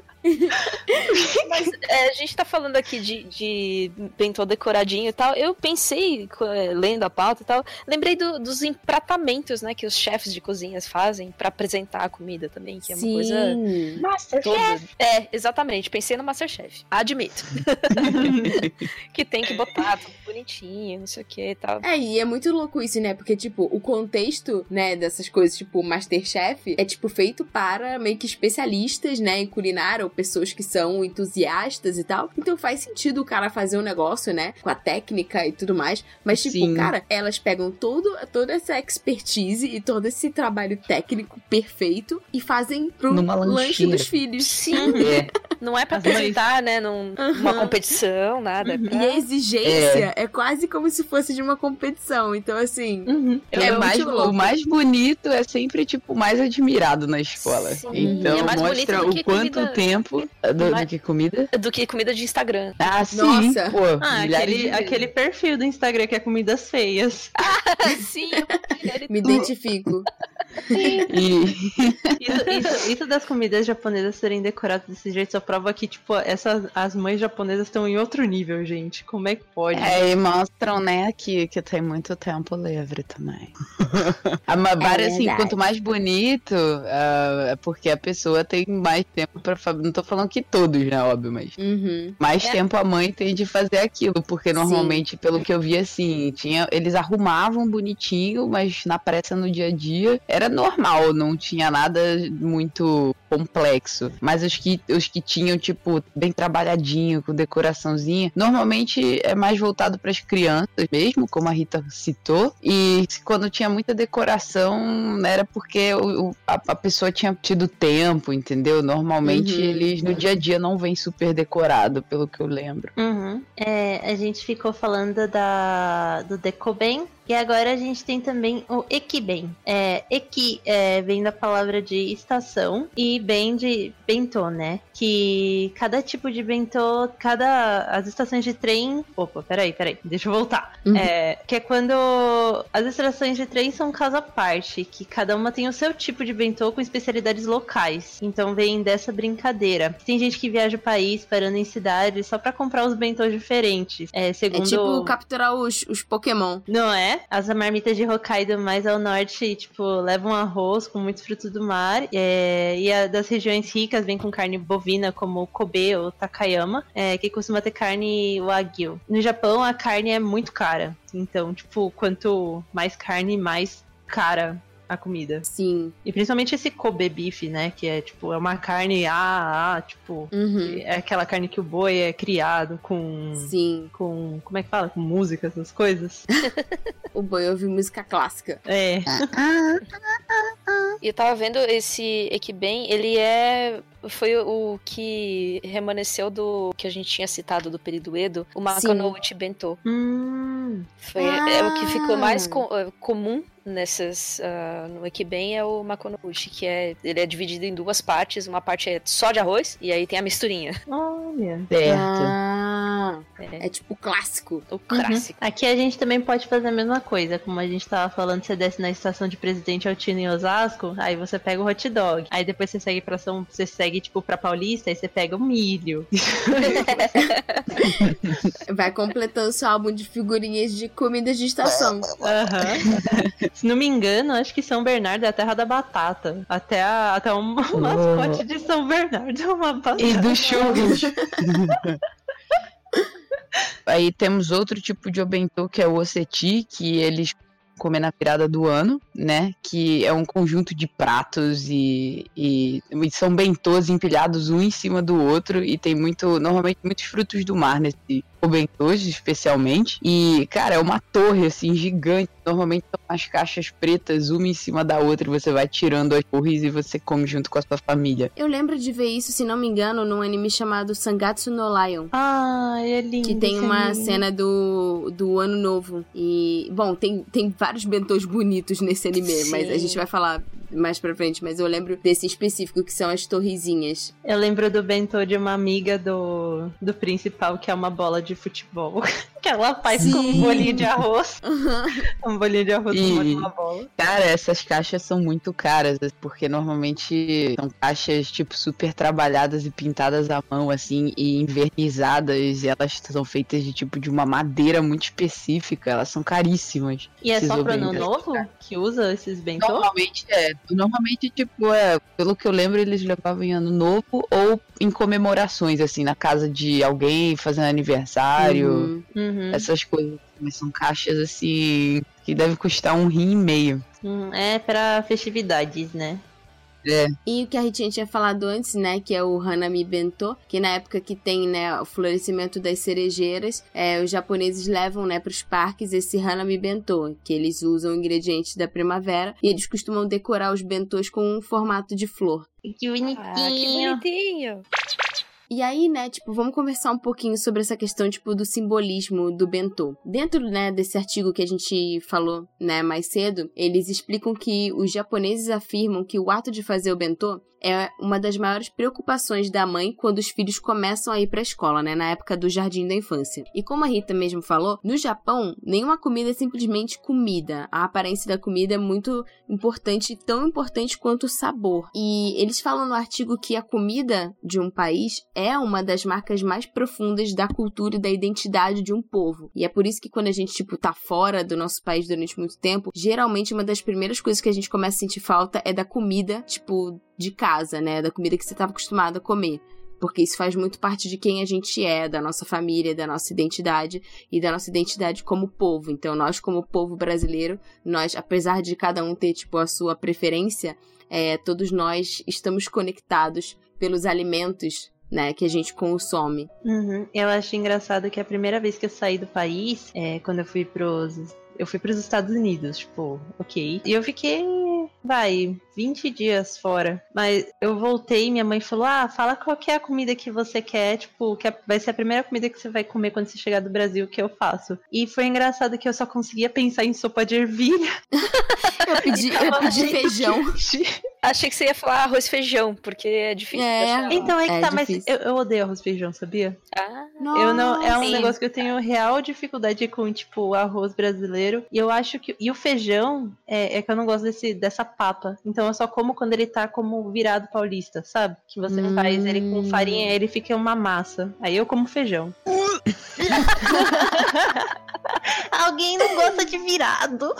[laughs] [laughs] [laughs] Mas é, a gente tá falando aqui de, de bentô decoradinho e tal. Eu pensei, é, lendo a pauta e tal, lembrei do- dos empratamentos, né, que os chefes de cozinhas fazem pra apresentar a comida também, que é uma coisa Sim. toda. É, exatamente. Pensei no Masterchef. Admito. [laughs] que tem que botar tudo bonitinho, não sei o que e tal. É, e é muito louco isso, né? Porque, tipo, o contexto, né, dessas coisas, tipo, Masterchef, é, tipo, feito para meio que especialistas, né, em culinária, pessoas que são entusiastas e tal. Então faz sentido o cara fazer um negócio, né, com a técnica e tudo mais. Mas, tipo, Sim. cara, elas pegam todo, toda essa expertise e todo esse trabalho técnico perfeito e fazem pro Numa lanche dos filhos. Sim, [laughs] É, não é pra apresentar, né, num, numa Aham. competição, nada. É Uhum. pra... E a exigência é. quase como se fosse de uma competição. Então, assim, Uhum. É é mais, o mais bonito é sempre, tipo, o mais admirado na escola. Sim. Então E é mostra o quanto tempo do, do Mais- que comida. Do que comida de Instagram. Ah, sim, Nossa. pô. Ah, aquele, de- aquele perfil do Instagram que é comidas feias. [laughs] Sim, ele me [laughs] identifico. E [laughs] Isso, isso- isso das comidas japonesas serem decoradas desse jeito só prova que, tipo, essas, as mães japonesas estão em outro nível, gente. Como é que pode? É, e mostram, né, que, que tem muito tempo livre também. Ah, Mas, várias, assim, quanto mais bonito, ah, é porque a pessoa tem mais tempo pra fazer. Não tô falando que todos, né, óbvio, mas Uhum. mais É. tempo a mãe tem de fazer aquilo, porque normalmente, pelo que eu vi, assim, tinha, eles arrumavam bonitinho, mas na pressa no dia a dia era normal, não tinha nada muito complexo. Mas os que, os que tinham, tipo, bem trabalhadinho, com decoraçãozinha, normalmente é mais voltado para as crianças mesmo, como a Rita citou. E quando tinha muita decoração, era porque o- a, a pessoa tinha tido tempo, entendeu? Normalmente Uhum. eles no dia a dia não vem super decorado, pelo que eu lembro. Uhum. É, a gente ficou falando da, do Decoben. E agora a gente tem também o Ekiben. É, Eki é, vem da palavra de estação e bem de bentô, né? Que cada tipo de bentô, cada. As estações de trem. Opa, peraí, peraí, deixa eu voltar. Uhum. É, que é quando as estações de trem são um caso à parte, que cada uma tem o seu tipo de bentô com especialidades locais. Então vem dessa brincadeira. Tem gente que viaja o país parando em cidades só pra comprar os bentôs diferentes. É, É segundo. tipo capturar os, os Pokémon. Não é? As marmitas de Hokkaido mais ao norte, tipo, levam arroz com muitos frutos do mar. é, e a das regiões ricas vem com carne bovina, como Kobe ou Takayama, é, que costuma ter carne Wagyu. No Japão, a carne é muito cara. Então, tipo, quanto mais carne, mais cara a comida. Sim. E principalmente esse Kobe beef, né? Que é, tipo, é uma carne, ah, ah, tipo... Uhum. É aquela carne que o boi é criado com... Sim. Com. Como é que fala? Com música, essas coisas? [laughs] O boi ouve música clássica. É. E eu tava vendo esse Ekiben, ele é. Foi o que remanesceu do que a gente tinha citado do período Edo, o Makanouchi Bento. Hum. Foi é o que ficou mais Ah. co- eh, comum nessas ah, no Ekiben é o Makanouchi, que é ele é dividido em duas partes, uma parte é só de arroz e aí tem a misturinha. [laughs] Olha. Certo. Ah, É, é tipo clássico. o clássico. Aqui a gente também pode fazer a mesma coisa, como a gente tava falando, você desce na estação de Presidente Altino em Osasco, aí você pega o hot dog. Aí depois você segue pra São, você segue tipo pra Paulista, aí você pega o milho. [laughs] Vai completando seu álbum de figurinhas de comidas de estação. Aham. [laughs] Se não me engano, acho que São Bernardo é a terra da batata. Até a, até um [laughs] mascote de São Bernardo é uma batata. E dos churros. [laughs] Aí temos outro tipo de obentô que é o oseti, que eles comem na virada do ano, né? Que é um conjunto de pratos e, e, e são bentôs empilhados um em cima do outro e tem muito, normalmente muitos frutos do mar nesse obentôs, especialmente. E, cara, é uma torre assim gigante. Normalmente são as caixas pretas uma em cima da outra e você vai tirando as torres e você come junto com a sua família. Eu lembro de ver isso, se não me engano, num anime chamado Sangatsu no Lion. Ai, é lindo. Que tem uma anime. cena do, do ano novo. E, bom, tem, tem vários bentôs bonitos nesse anime, mas a Sim. gente vai falar mais pra frente. Mas eu lembro desse específico, que são as torrezinhas. Eu lembro do bentô de uma amiga do, do principal, que é uma bola de futebol. [laughs] que ela faz com um Sim. bolinho de arroz. [laughs] um bolinho de arroz E- com uma bola. Cara, essas caixas são muito caras, porque normalmente são caixas, tipo, super trabalhadas e pintadas à mão, assim, e envernizadas, e elas são feitas de, tipo, de uma madeira muito específica, elas são caríssimas. E é só pro ano novo que usa esses bentô? Normalmente, é, normalmente, tipo, é, pelo que eu lembro, eles levavam em ano novo ou em comemorações, assim, na casa de alguém, fazendo aniversário, Uhum. Uhum. essas coisas. Mas são caixas, assim, que devem custar um rim e meio. Hum, é pra festividades, né? E o que a Ritinha tinha falado antes, né, que é o Hanami Bento, que na época que tem, né, o florescimento das cerejeiras, é, os japoneses levam, né, pros parques esse Hanami Bento, que eles usam ingredientes da primavera, e eles costumam decorar os bentos com um formato de flor. Que bonitinho. Ah, que bonitinho. E aí, né, tipo, vamos conversar um pouquinho sobre essa questão, tipo, do simbolismo do bentô. Dentro, né, desse artigo que a gente falou, né, mais cedo, eles explicam que os japoneses afirmam que o ato de fazer o bentô é uma das maiores preocupações da mãe quando os filhos começam a ir para a escola, né, na época do jardim da infância. E como a Rita mesmo falou, no Japão, nenhuma comida é simplesmente comida. A aparência da comida é muito importante, tão importante quanto o sabor. E eles falam no artigo que a comida de um país é uma das marcas mais profundas da cultura e da identidade de um povo. E é por isso que quando a gente, tipo, tá fora do nosso país durante muito tempo, geralmente uma das primeiras coisas que a gente começa a sentir falta é da comida, tipo, de casa, né? Da comida que você estava acostumado a comer. Porque isso faz muito parte de quem a gente é, da nossa família, da nossa identidade e da nossa identidade como povo. Então, nós, como povo brasileiro, nós, apesar de cada um ter, tipo, a sua preferência, é, todos nós estamos conectados pelos alimentos né, que a gente consome. Uhum. Eu acho engraçado que a primeira vez que eu saí do país, é, quando eu fui pros eu fui para os Estados Unidos, tipo, ok. E eu fiquei, vai, 20 dias fora. Mas eu voltei e minha mãe falou: Ah, fala qual é a comida que você quer, tipo, que vai ser a primeira comida que você vai comer quando você chegar do Brasil que eu faço. E foi engraçado que eu só conseguia pensar em sopa de ervilha. [laughs] eu pedi, eu pedi feijão. Achei que você ia falar arroz e feijão, porque é difícil. É, então é que é tá, difícil. mas eu, eu, odeio arroz e feijão, sabia? Ah, eu não, é um sim. negócio que eu tenho real dificuldade com, tipo, arroz brasileiro. E eu acho que. E o feijão é, é que eu não gosto desse, dessa papa. Então eu só como quando ele tá como virado paulista, sabe? Que você hum. faz ele com farinha, ele fica uma massa. Aí eu como feijão. [laughs] Alguém não gosta de virado.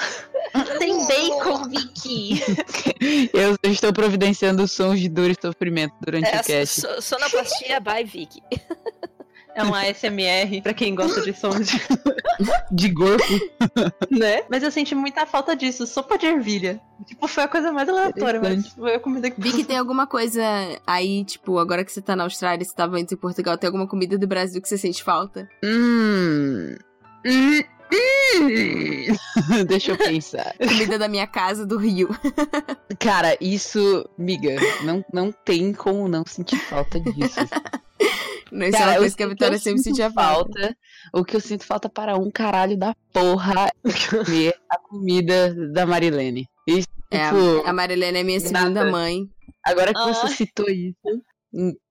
Tem bacon, Vicky. Eu estou providenciando sons de dor e sofrimento durante é, o cast. So, sonoplastia by Vicky. É um ASMR pra quem gosta de sons de, [laughs] de corpo. né? Mas eu senti muita falta disso. Sopa de ervilha. Tipo, foi a coisa mais aleatória, mas foi a comida que. Vi que tem alguma coisa aí, tipo, agora que você tá na Austrália, você tava antes em Portugal, tem alguma comida do Brasil que você sente falta? Hum. Hum. [laughs] Deixa eu pensar. Comida da minha casa do Rio. Cara, isso, miga, não, não tem como não sentir falta disso. [laughs] Isso Cara, é uma coisa que a Vitória que sempre sentia falta. falta. O que eu sinto falta para um caralho da porra é a comida da Marilene. Isso, é, tipo, a Marilene é minha segunda nada. mãe. Agora que você citou isso,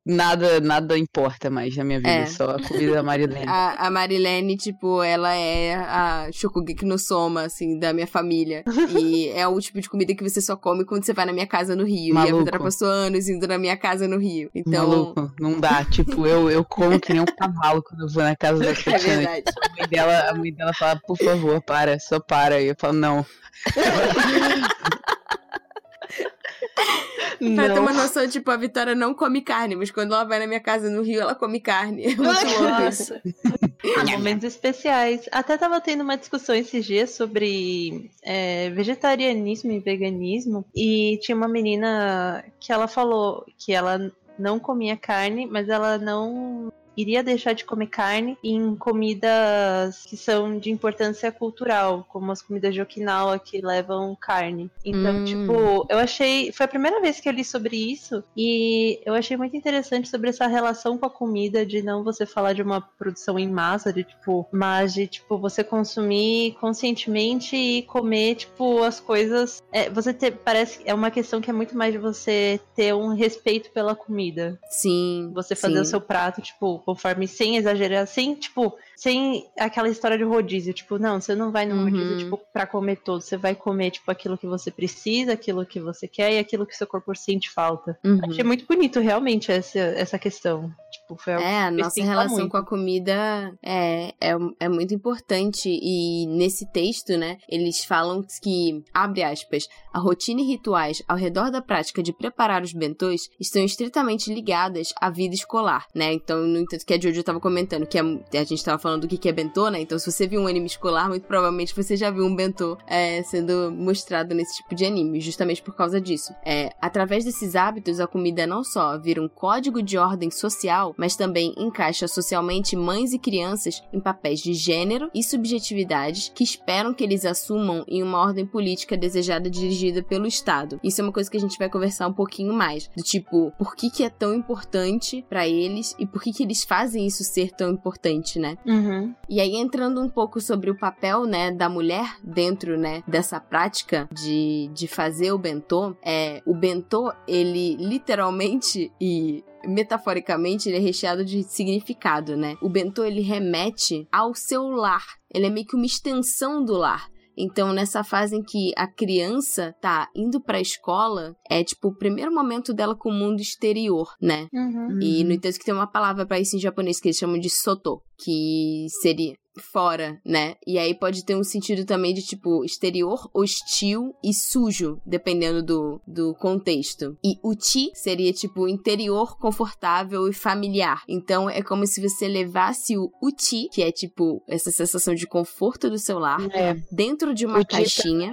nada nada importa mais na minha vida, é. só a comida da Marilene. [laughs] A, a Marilene, tipo, ela é a Shokugeki no Soma, assim, da minha família. [laughs] e é o tipo de comida que você só come quando você vai na minha casa no Rio. Maluco. E a Vitória passou anos indo na minha casa no Rio. Então... Maluco, não dá. Tipo, eu, eu como que nem um cavalo quando eu vou na casa da Tatiana. [laughs] É verdade. A mãe, dela, a mãe dela fala, por favor, para, só para. E eu falo, não. Pra ter uma noção, tipo, a Vitória não come carne, mas quando ela vai na minha casa no Rio, ela come carne. [laughs] É muito louco isso. Há momentos especiais. Até tava tendo uma discussão esses dias sobre é, vegetarianismo e veganismo. E tinha uma menina que ela falou que ela não comia carne, mas ela não iria deixar de comer carne em comidas que são de importância cultural, como as comidas de Okinawa que levam carne. Então, hum. tipo, eu achei. Foi a primeira vez que eu li sobre isso e eu achei muito interessante sobre essa relação com a comida, de não você falar de uma produção em massa, de tipo, mas de tipo, você consumir conscientemente e comer, tipo, as coisas. É, você ter. Parece é uma questão que é muito mais de você ter um respeito pela comida. Sim. Você fazer sim. o seu prato, tipo, conforme sem exagerar, sem, tipo, sem aquela história de rodízio, tipo, não, você não vai no uhum. rodízio, tipo, pra comer todo, você vai comer, tipo, aquilo que você precisa, aquilo que você quer e aquilo que seu corpo sente falta. Uhum. Achei muito bonito, realmente, essa, essa questão. Tipo, foi é, a nossa relação muito. com a comida é, é, é muito importante e nesse texto, né, eles falam que, abre aspas, a rotina e rituais ao redor da prática de preparar os bentôs estão estritamente ligadas à vida escolar, né, então, no entanto, que a Jojo estava comentando, que a, a gente estava falando do que, que é bentô, né? Então, se você viu um anime escolar, muito provavelmente você já viu um bentô é, sendo mostrado nesse tipo de anime, justamente por causa disso. É, através desses hábitos, a comida não só vira um código de ordem social, mas também encaixa socialmente mães e crianças em papéis de gênero e subjetividades que esperam que eles assumam em uma ordem política desejada dirigida pelo Estado. Isso é uma coisa que a gente vai conversar um pouquinho mais, do tipo, por que que é tão importante para eles e por que que eles fazem isso ser tão importante, né? Uhum. E aí entrando um pouco sobre o papel, né, da mulher dentro, né, dessa prática de, de fazer o bentô, é, o bentô, ele literalmente [laughs] e metaforicamente ele é recheado de significado, né? O bentô ele remete ao seu lar. Ele é meio que uma extensão do lar. Então, nessa fase em que a criança tá indo pra escola, é tipo o primeiro momento dela com o mundo exterior, né? Uhum. E no entanto que tem uma palavra para isso em japonês que eles chamam de soto, que seria fora, né? E aí pode ter um sentido também de tipo exterior, hostil e sujo, dependendo do, do contexto. E uchi seria tipo interior, confortável e familiar. Então é como se você levasse o uchi, que é tipo essa sensação de conforto do seu lar, É. dentro de uma caixinha.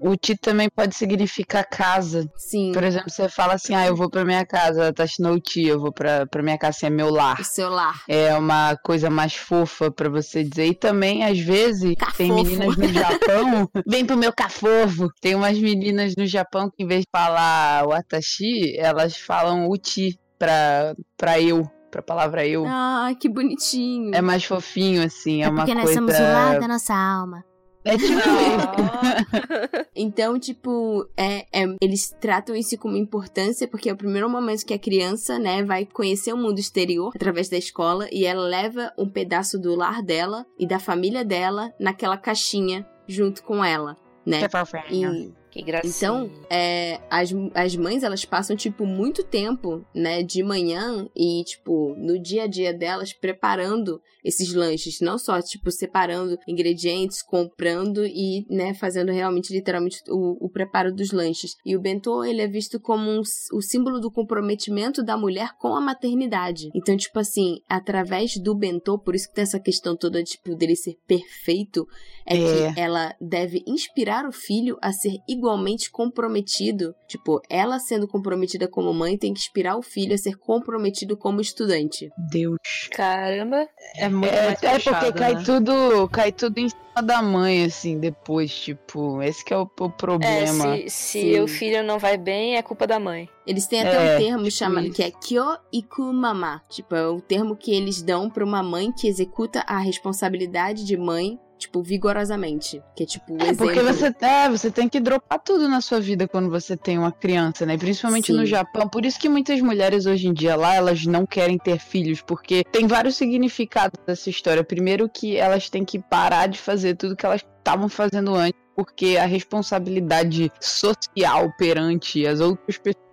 O ti também pode significar casa. Sim. Por exemplo, você fala assim, ah, eu vou pra minha casa, tá no ti, eu vou pra, pra minha casa, assim, é meu lar. O seu lar. É uma coisa mais fofa pra você dizer. E também, às vezes, tem Cafofo. meninas no Japão. [laughs] Vem pro meu cafofo. Tem umas meninas no Japão que, em vez de falar watashi, elas falam uchi pra, pra eu. Pra palavra eu. Ah, que bonitinho. É mais fofinho, assim. É, uma porque nós coisa. somos o lar da nossa alma. É tipo [laughs] Então, tipo, é, é- eles tratam isso como importância porque é o primeiro momento que a criança, né, vai conhecer o mundo exterior através da escola e ela leva um pedaço do lar dela e da família dela naquela caixinha junto com ela, né? E, Que gracinha. então, é, as, as mães, elas passam, tipo, muito tempo, né, de manhã e, tipo, no dia a dia delas, preparando esses lanches. Não só, tipo, separando ingredientes, comprando e, né, fazendo realmente, literalmente, o, o preparo dos lanches. E o bentô, ele é visto como um o símbolo do comprometimento da mulher com a maternidade. Então, tipo assim, através do bentô, por isso que tem essa questão toda, tipo, dele ser perfeito, é, É. que ela deve inspirar o filho a ser igualmente comprometido. Tipo, ela sendo comprometida como mãe tem que inspirar o filho a ser comprometido como estudante. Deus. Caramba. É muito É, mais é porque cai né? tudo, cai tudo em cima da mãe, assim, depois, tipo, esse que é o, o É, problema. se, se Sim. o filho não vai bem, é culpa da mãe. Eles têm até É, um termo tipo chamado isso. que é Kyo Iku Mama. Tipo, é o termo que eles dão pra uma mãe que executa a responsabilidade de mãe, tipo, vigorosamente. Que é tipo o É, exemplo. porque você, é, você tem que dropar tudo na sua vida quando você tem uma criança, né? Principalmente Sim. no Japão. Por isso que muitas mulheres hoje em dia lá, elas não querem ter filhos, porque tem vários significados dessa história. Primeiro que elas têm que parar de fazer tudo que elas estavam fazendo antes, porque a responsabilidade social perante as outras pessoas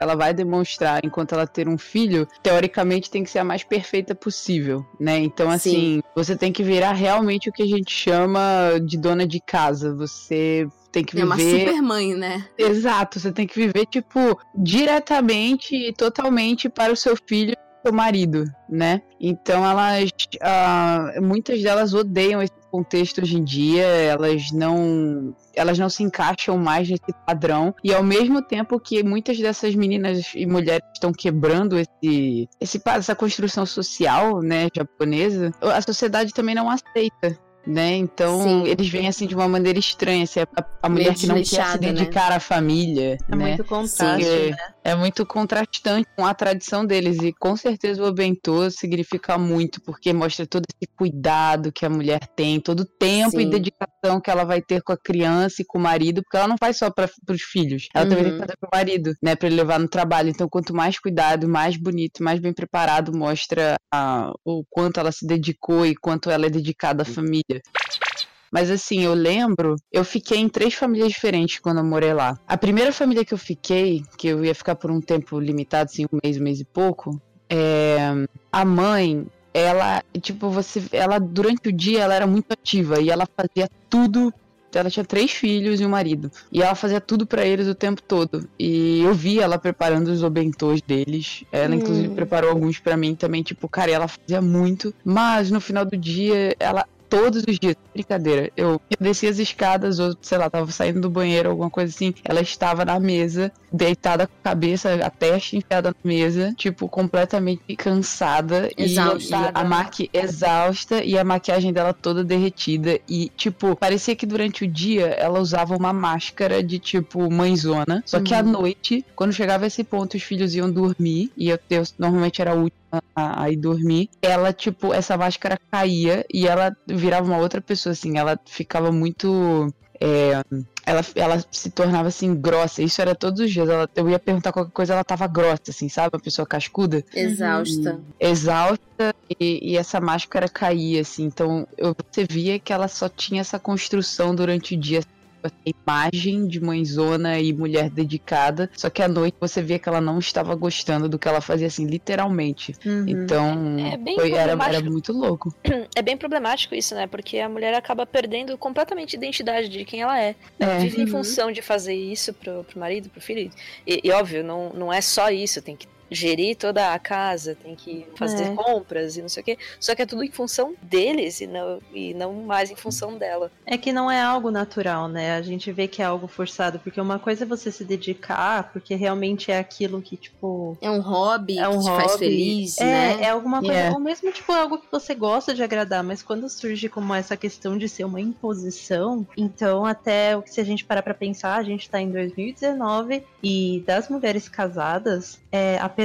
ela vai demonstrar enquanto ela ter um filho, teoricamente tem que ser a mais perfeita possível, né? Então, assim, você tem que virar realmente o que a gente chama de dona de casa. Você tem que É uma viver. super mãe, né? Exato, você tem que viver, tipo, diretamente e totalmente para o seu filho e seu marido, né? Então elas. ah, muitas delas odeiam esse contexto hoje em dia, elas não. Elas não se encaixam mais nesse padrão. E ao mesmo tempo que muitas dessas meninas e mulheres estão quebrando esse, esse, essa construção social, né, japonesa, a sociedade também não aceita. Né? Então, Sim. eles veem assim de uma maneira estranha, assim, a, a mulher que não quer se desleixada, né? dedicar à família, É né? muito contraste, Sim. né? É muito contrastante com a tradição deles e com certeza o Obentô significa muito porque mostra todo esse cuidado que a mulher tem, todo o tempo e Sim. dedicação que ela vai ter com a criança e com o marido, porque ela não faz só para os filhos, ela também tem Uhum. que fazer pro marido, né, para ele levar no trabalho. Então, quanto mais cuidado, mais bonito, mais bem preparado mostra a- o quanto ela se dedicou e quanto ela é dedicada à família. Mas assim, eu lembro, eu fiquei em três famílias diferentes quando eu morei lá. A primeira família que eu fiquei, que eu ia ficar por um tempo limitado, assim, um mês, um mês e pouco, é. A mãe, ela, tipo, você. Ela, durante o dia, ela era muito ativa e ela fazia tudo. Ela tinha três filhos e um marido. E ela fazia tudo pra eles o tempo todo. E eu vi ela preparando os obentôs deles. Ela, inclusive, Hum. preparou alguns pra mim também. Tipo, cara, ela fazia muito. Mas no final do dia, ela todos os dias. Brincadeira. Eu, eu descia as escadas, ou sei lá, tava saindo do banheiro, alguma coisa assim. Ela estava na mesa, deitada com a cabeça, a testa enfiada na mesa, tipo, completamente cansada. Exausta. E, e a Mark exausta e a maquiagem dela toda derretida. E, tipo, parecia que durante o dia ela usava uma máscara de, tipo, mãezona. Só que à noite, quando chegava esse ponto, os filhos iam dormir. E eu, eu normalmente era a última a, a ir dormir. Ela, tipo, essa máscara caía e ela virava uma outra pessoa, assim. Ela ficava muito. é, ela, ela se tornava assim grossa. Isso era todos os dias. Ela, eu ia perguntar qualquer coisa, ela tava grossa, assim, sabe? Uma pessoa cascuda, Exausta. exausta, e, e essa máscara caía, assim. Então eu, você via que ela só tinha essa construção durante o dia. Essa imagem de mãezona e mulher dedicada, só que à noite você via que ela não estava gostando do que ela fazia, assim, literalmente. Uhum. Então, É bem foi, era, era muito louco. [clears throat] É bem problemático isso, né? Porque a mulher acaba perdendo completamente a identidade de quem ela é. É. Vive em Uhum. função de fazer isso pro, pro marido, pro filho. E, e, óbvio, não, não é só isso, tem que gerir toda a casa, tem que fazer É. compras e não sei o quê. Só que é tudo em função deles e não, e não mais em função dela. É que não é algo natural, né? A gente vê que é algo forçado, porque uma coisa é você se dedicar, porque realmente é aquilo que, tipo. É um hobby É um que te faz hobby. feliz, é, né? é alguma coisa, Yeah. ou mesmo tipo algo que você gosta de agradar, mas quando surge como essa questão de ser uma imposição, então até o que se a gente parar pra pensar, a gente tá em 2019 e das mulheres casadas, é, apenas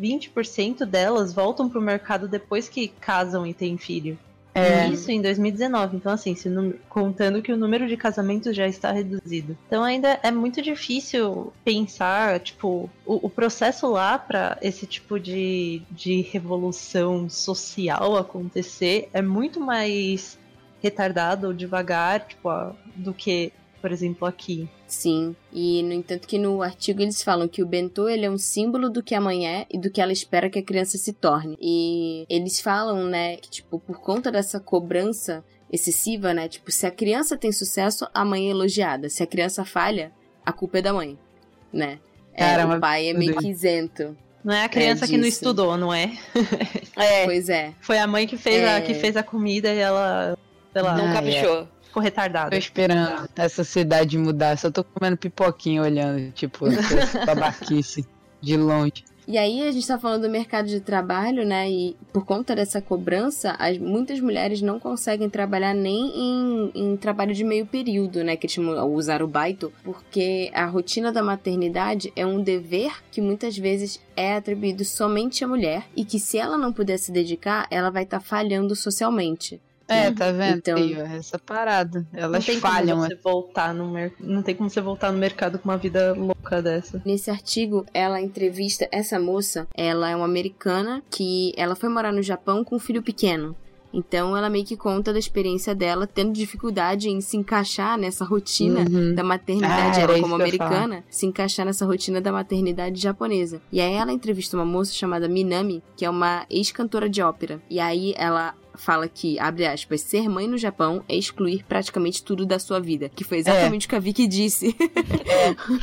20% delas voltam pro mercado depois que casam e têm filho. É. Isso em 2019. Então, assim, o contando que o número de casamentos já está reduzido. Então, ainda é muito difícil pensar, tipo, o, o processo lá para esse tipo de, de revolução social acontecer é muito mais retardado ou devagar, tipo, do que, por exemplo, aqui. Sim, e no entanto que no artigo eles falam que o bentô ele é um símbolo do que a mãe é e do que ela espera que a criança se torne. E eles falam, né, que tipo, por conta dessa cobrança excessiva, né, tipo, se a criança tem sucesso, a mãe é elogiada. Se a criança falha, a culpa é da mãe, né? É, Caramba, o pai é meio que isento. Não é a criança que não estudou, não é? É, [laughs] Pois é. Foi a mãe que fez, É. a, que fez a comida e ela, sei lá, não caprichou. Ficou retardada. Tô esperando essa cidade mudar. Só tô comendo pipoquinha olhando, tipo, [laughs] essa babaquice de longe. E aí a gente tá falando do mercado de trabalho, né? E por conta dessa cobrança, as, muitas mulheres não conseguem trabalhar nem em, em trabalho de meio período, né? Que eles chamam, usar o baito, porque a rotina da maternidade é um dever que muitas vezes é atribuído somente à mulher e que se ela não puder se dedicar, ela vai estar falhando socialmente. É, tá vendo? Então- Aí, essa parada. Não Elas tem falham. como você voltar no mer... não tem como você voltar no mercado com uma vida louca dessa. Nesse artigo, ela entrevista essa moça. Ela é uma americana que ela foi morar no Japão com um filho pequeno. Então ela meio que conta da experiência dela tendo dificuldade em se encaixar nessa rotina Uhum. da maternidade, Ah, ela como americana, se encaixar nessa rotina da maternidade japonesa. E aí ela entrevista uma moça chamada Minami, que é uma ex-cantora de ópera. E aí ela fala que, abre aspas, ser mãe no Japão é excluir praticamente tudo da sua vida. Que foi exatamente o que a Vicky disse.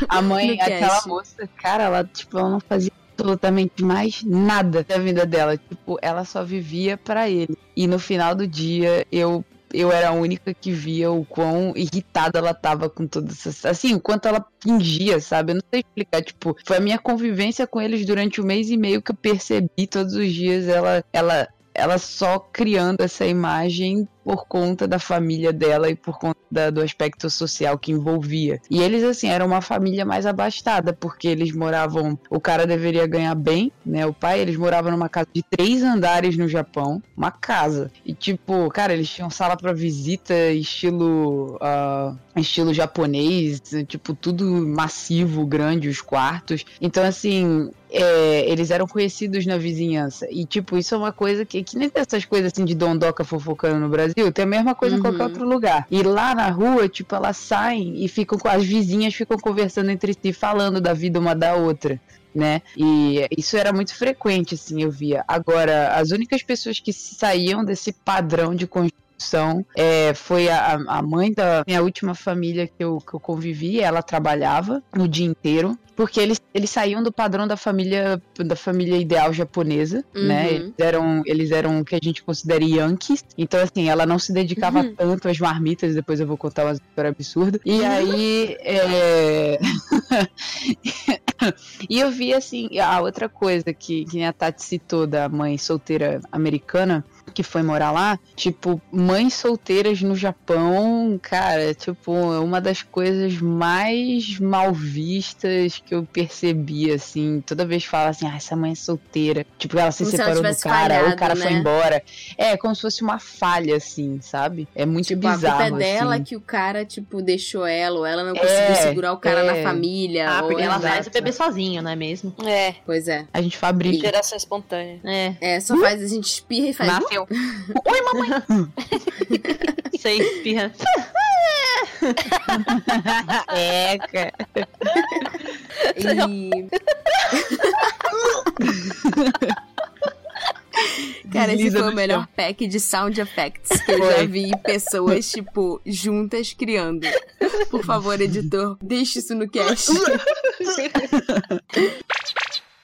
A [laughs] mãe, aquela moça, cara, ela, tipo, ela não fazia absolutamente mais nada da vida dela. Tipo, ela só vivia pra ele. E no final do dia, eu. Eu era a única que via o quão irritada ela tava com tudo isso. Assim, o quanto ela fingia, sabe? Eu não sei explicar. Tipo, foi a minha convivência com eles durante um mês e meio que eu percebi todos os dias ela, ela, ela só criando essa imagem por conta da família dela e por conta do aspecto social que envolvia. E eles, assim, eram uma família mais abastada, porque eles moravam. O cara deveria ganhar bem, né? O pai, eles moravam numa casa de três andares no Japão, uma casa. E, tipo, cara, eles tinham sala pra visita, estilo. ah, estilo japonês, tipo, tudo massivo, grande, os quartos. Então, assim. é, eles eram conhecidos na vizinhança. E, tipo, isso é uma coisa que, que nem tem essas coisas assim de dondoca fofocando no Brasil, tem a mesma coisa em Uhum. qualquer outro lugar. E lá na rua, tipo, elas saem e ficam com as vizinhas ficam conversando entre si, falando da vida uma da outra. Né? E isso era muito frequente, assim, eu via. Agora, as únicas pessoas que saíam desse padrão de construção produção. É, foi a, a mãe da minha última família que eu, que eu convivi, ela trabalhava o dia inteiro porque eles, eles saíam do padrão da família da família ideal japonesa, né? uhum. né? Eles eram, eles eram o que a gente considera Yankees. Então, assim, ela não se dedicava uhum. tanto às marmitas, depois eu vou contar uma história absurda. E uhum. aí. É... [laughs] e eu vi, assim, a outra coisa que, que a Tati citou da mãe solteira americana, que foi morar lá, tipo, mães solteiras no Japão, cara, tipo, é uma das coisas mais mal vistas que eu percebi, assim. Toda vez fala assim, ah, essa mãe é solteira. Tipo, ela se como separou do cara, falhado, ou o cara né? foi embora. É, como se fosse uma falha, assim, sabe? É muito tipo, bizarro. A culpa é dela assim. que o cara, tipo, deixou ela, ou ela não conseguiu é, segurar o cara é. na família. Ah, porque ela faz o bebê sozinho, não é mesmo? É. Pois é. A gente fabrica. Geração espontânea. É. É, só faz, a gente espirra e faz. Nasceu. Oi, mamãe! [laughs] Você espirra. [laughs] é, cara. E... Cara, esse foi o melhor pack de sound effects que eu já vi pessoas, tipo, juntas criando. Por favor, editor, deixe isso no cast. [laughs]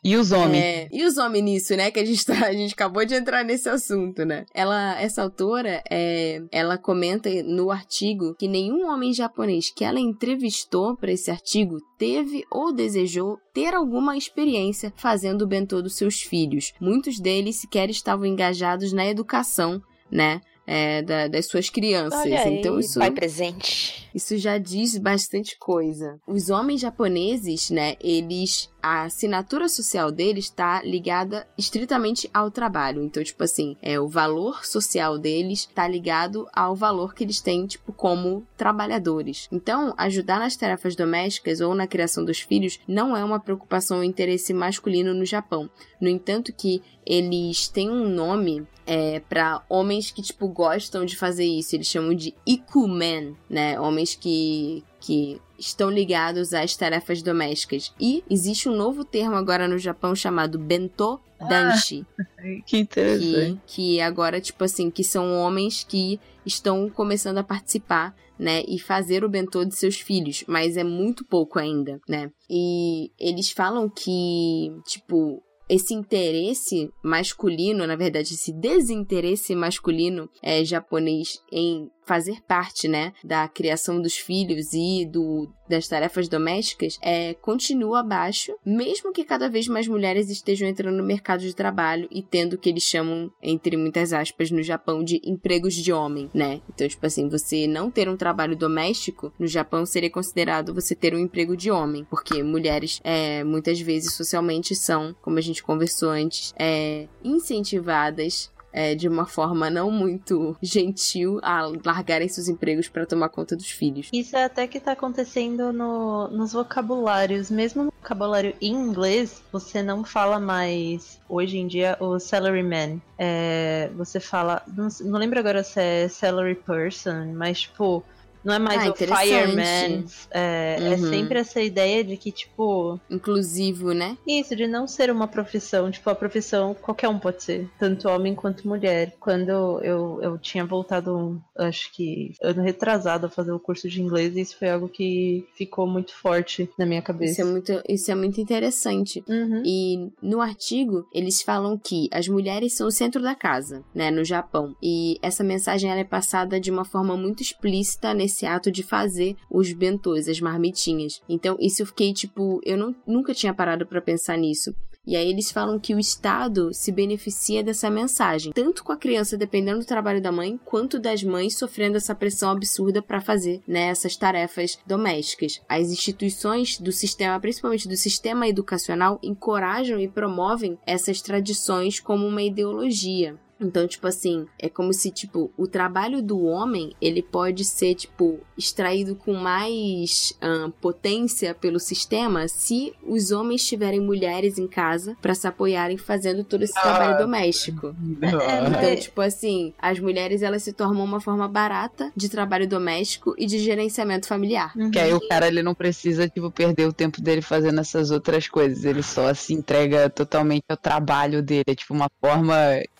E os homens? É, e os homens nisso, né? Que a gente, tá, a gente acabou de entrar nesse assunto, né? Ela, essa autora, é, ela comenta no artigo que nenhum homem japonês que ela entrevistou para esse artigo teve ou desejou ter alguma experiência fazendo o bentô dos seus filhos. Muitos deles sequer estavam engajados na educação, né? é, da, das suas crianças. Olha então aí, isso pai presente. Isso já diz bastante coisa. Os homens japoneses, né, eles a assinatura social deles está ligada estritamente ao trabalho. Então, tipo assim, é o valor social deles está ligado ao valor que eles têm, tipo, como trabalhadores. Então, ajudar nas tarefas domésticas ou na criação dos filhos não é uma preocupação ou interesse masculino no Japão. No entanto, que eles têm um nome é, para homens que, tipo, gostam de fazer isso. Eles chamam de ikumen, né? Homens que, que estão ligados às tarefas domésticas. E existe um novo termo agora no Japão chamado bento danshi. Ah, que interessante. Que, que agora, tipo assim, que são homens que estão começando a participar né, e fazer o bentô de seus filhos, mas é muito pouco ainda, né? E eles falam que, tipo, esse interesse masculino, na verdade, esse desinteresse masculino é, japonês em fazer parte, né, da criação dos filhos e do, das tarefas domésticas, é, continua baixo, mesmo que cada vez mais mulheres estejam entrando no mercado de trabalho e tendo o que eles chamam, entre muitas aspas, no Japão, de empregos de homem, né? Então, tipo assim, você não ter um trabalho doméstico no Japão seria considerado você ter um emprego de homem, porque mulheres, é, muitas vezes, socialmente são, como a gente conversou antes, é, incentivadas é, de uma forma não muito gentil a largarem seus empregos para tomar conta dos filhos. Isso é até que está acontecendo no, nos vocabulários. Mesmo no vocabulário em inglês, você não fala mais, hoje em dia, o salaryman. É, você fala, não, não lembro agora se é salary person, mas tipo não é mais ah, o fireman. É, é, uhum. é, sempre essa ideia de que, tipo. Inclusivo, né? Isso, de não ser uma profissão. Tipo, a profissão qualquer um pode ser. Tanto homem quanto mulher. Quando eu, eu tinha voltado, acho que ano retrasado, a fazer o curso de inglês, isso foi algo que ficou muito forte na minha cabeça. Isso é muito, isso é muito interessante. Uhum. E no artigo, eles falam que as mulheres são o centro da casa, né, no Japão. E essa mensagem ela é passada de uma forma muito explícita nesse esse ato de fazer os bentôs, as marmitinhas. Então, isso eu fiquei tipo, eu não, nunca tinha parado para pensar nisso. E aí eles falam que o Estado se beneficia dessa mensagem, tanto com a criança dependendo do trabalho da mãe, quanto das mães sofrendo essa pressão absurda para fazer né, essas tarefas domésticas. As instituições do sistema, principalmente do sistema educacional, encorajam e promovem essas tradições como uma ideologia. Então, tipo assim, é como se, tipo, o trabalho do homem, ele pode ser, tipo, extraído com mais potência pelo sistema se os homens tiverem mulheres em casa para se apoiarem fazendo todo esse ah, trabalho doméstico. [laughs] então, tipo assim, as mulheres, elas se tornam uma forma barata de trabalho doméstico e de gerenciamento familiar. Uhum. Que aí o cara, ele não precisa, tipo, perder o tempo dele fazendo essas outras coisas. Ele só se entrega totalmente ao trabalho dele. É, tipo, uma forma [laughs]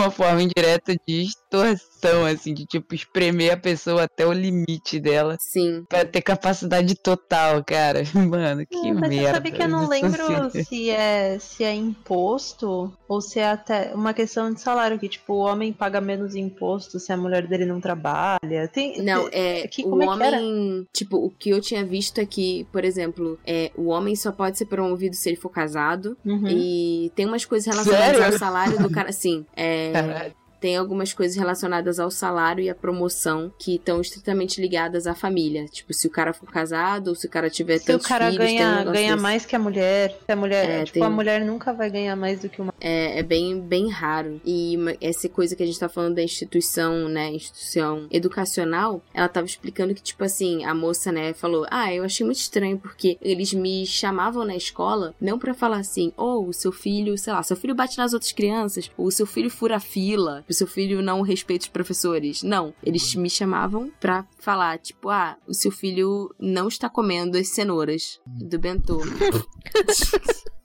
uma forma indireta de atuação, assim, de tipo, espremer a pessoa até o limite dela. Sim. Pra ter capacidade total, cara. [laughs] Mano, que Não, mas merda. você sabe que eu não lembro se é, se é imposto ou se é até uma questão de salário, que tipo, o homem paga menos imposto se a mulher dele não trabalha. Tem, Não, é. que- o como é homem. Tipo, o que eu tinha visto é que, por exemplo, é, o homem só pode ser promovido se ele for casado. Uhum. E tem umas coisas relacionadas Sério? ao salário do cara. Sim, é. Caralho. Tem algumas coisas relacionadas ao salário e à promoção que estão estritamente ligadas à família. Tipo, se o cara for casado ou se o cara tiver Se o tantos cara filhos, tem um ganha, negócio ganha desse. mais que a mulher, se a mulher, É, tipo, tem- a mulher nunca vai ganhar mais do que uma. É, é bem, bem raro. E essa coisa que a gente tá falando da instituição, né, instituição educacional, ela tava explicando que, tipo assim, a moça, né, falou, ah, eu achei muito estranho porque eles me chamavam na escola, não pra falar assim, ou o seu filho, sei lá, seu filho bate nas outras crianças, ou o seu filho fura a fila, seu filho não respeita os professores. Não, eles me chamavam pra falar, tipo, ah, o seu filho não está comendo as cenouras do bentô. [laughs]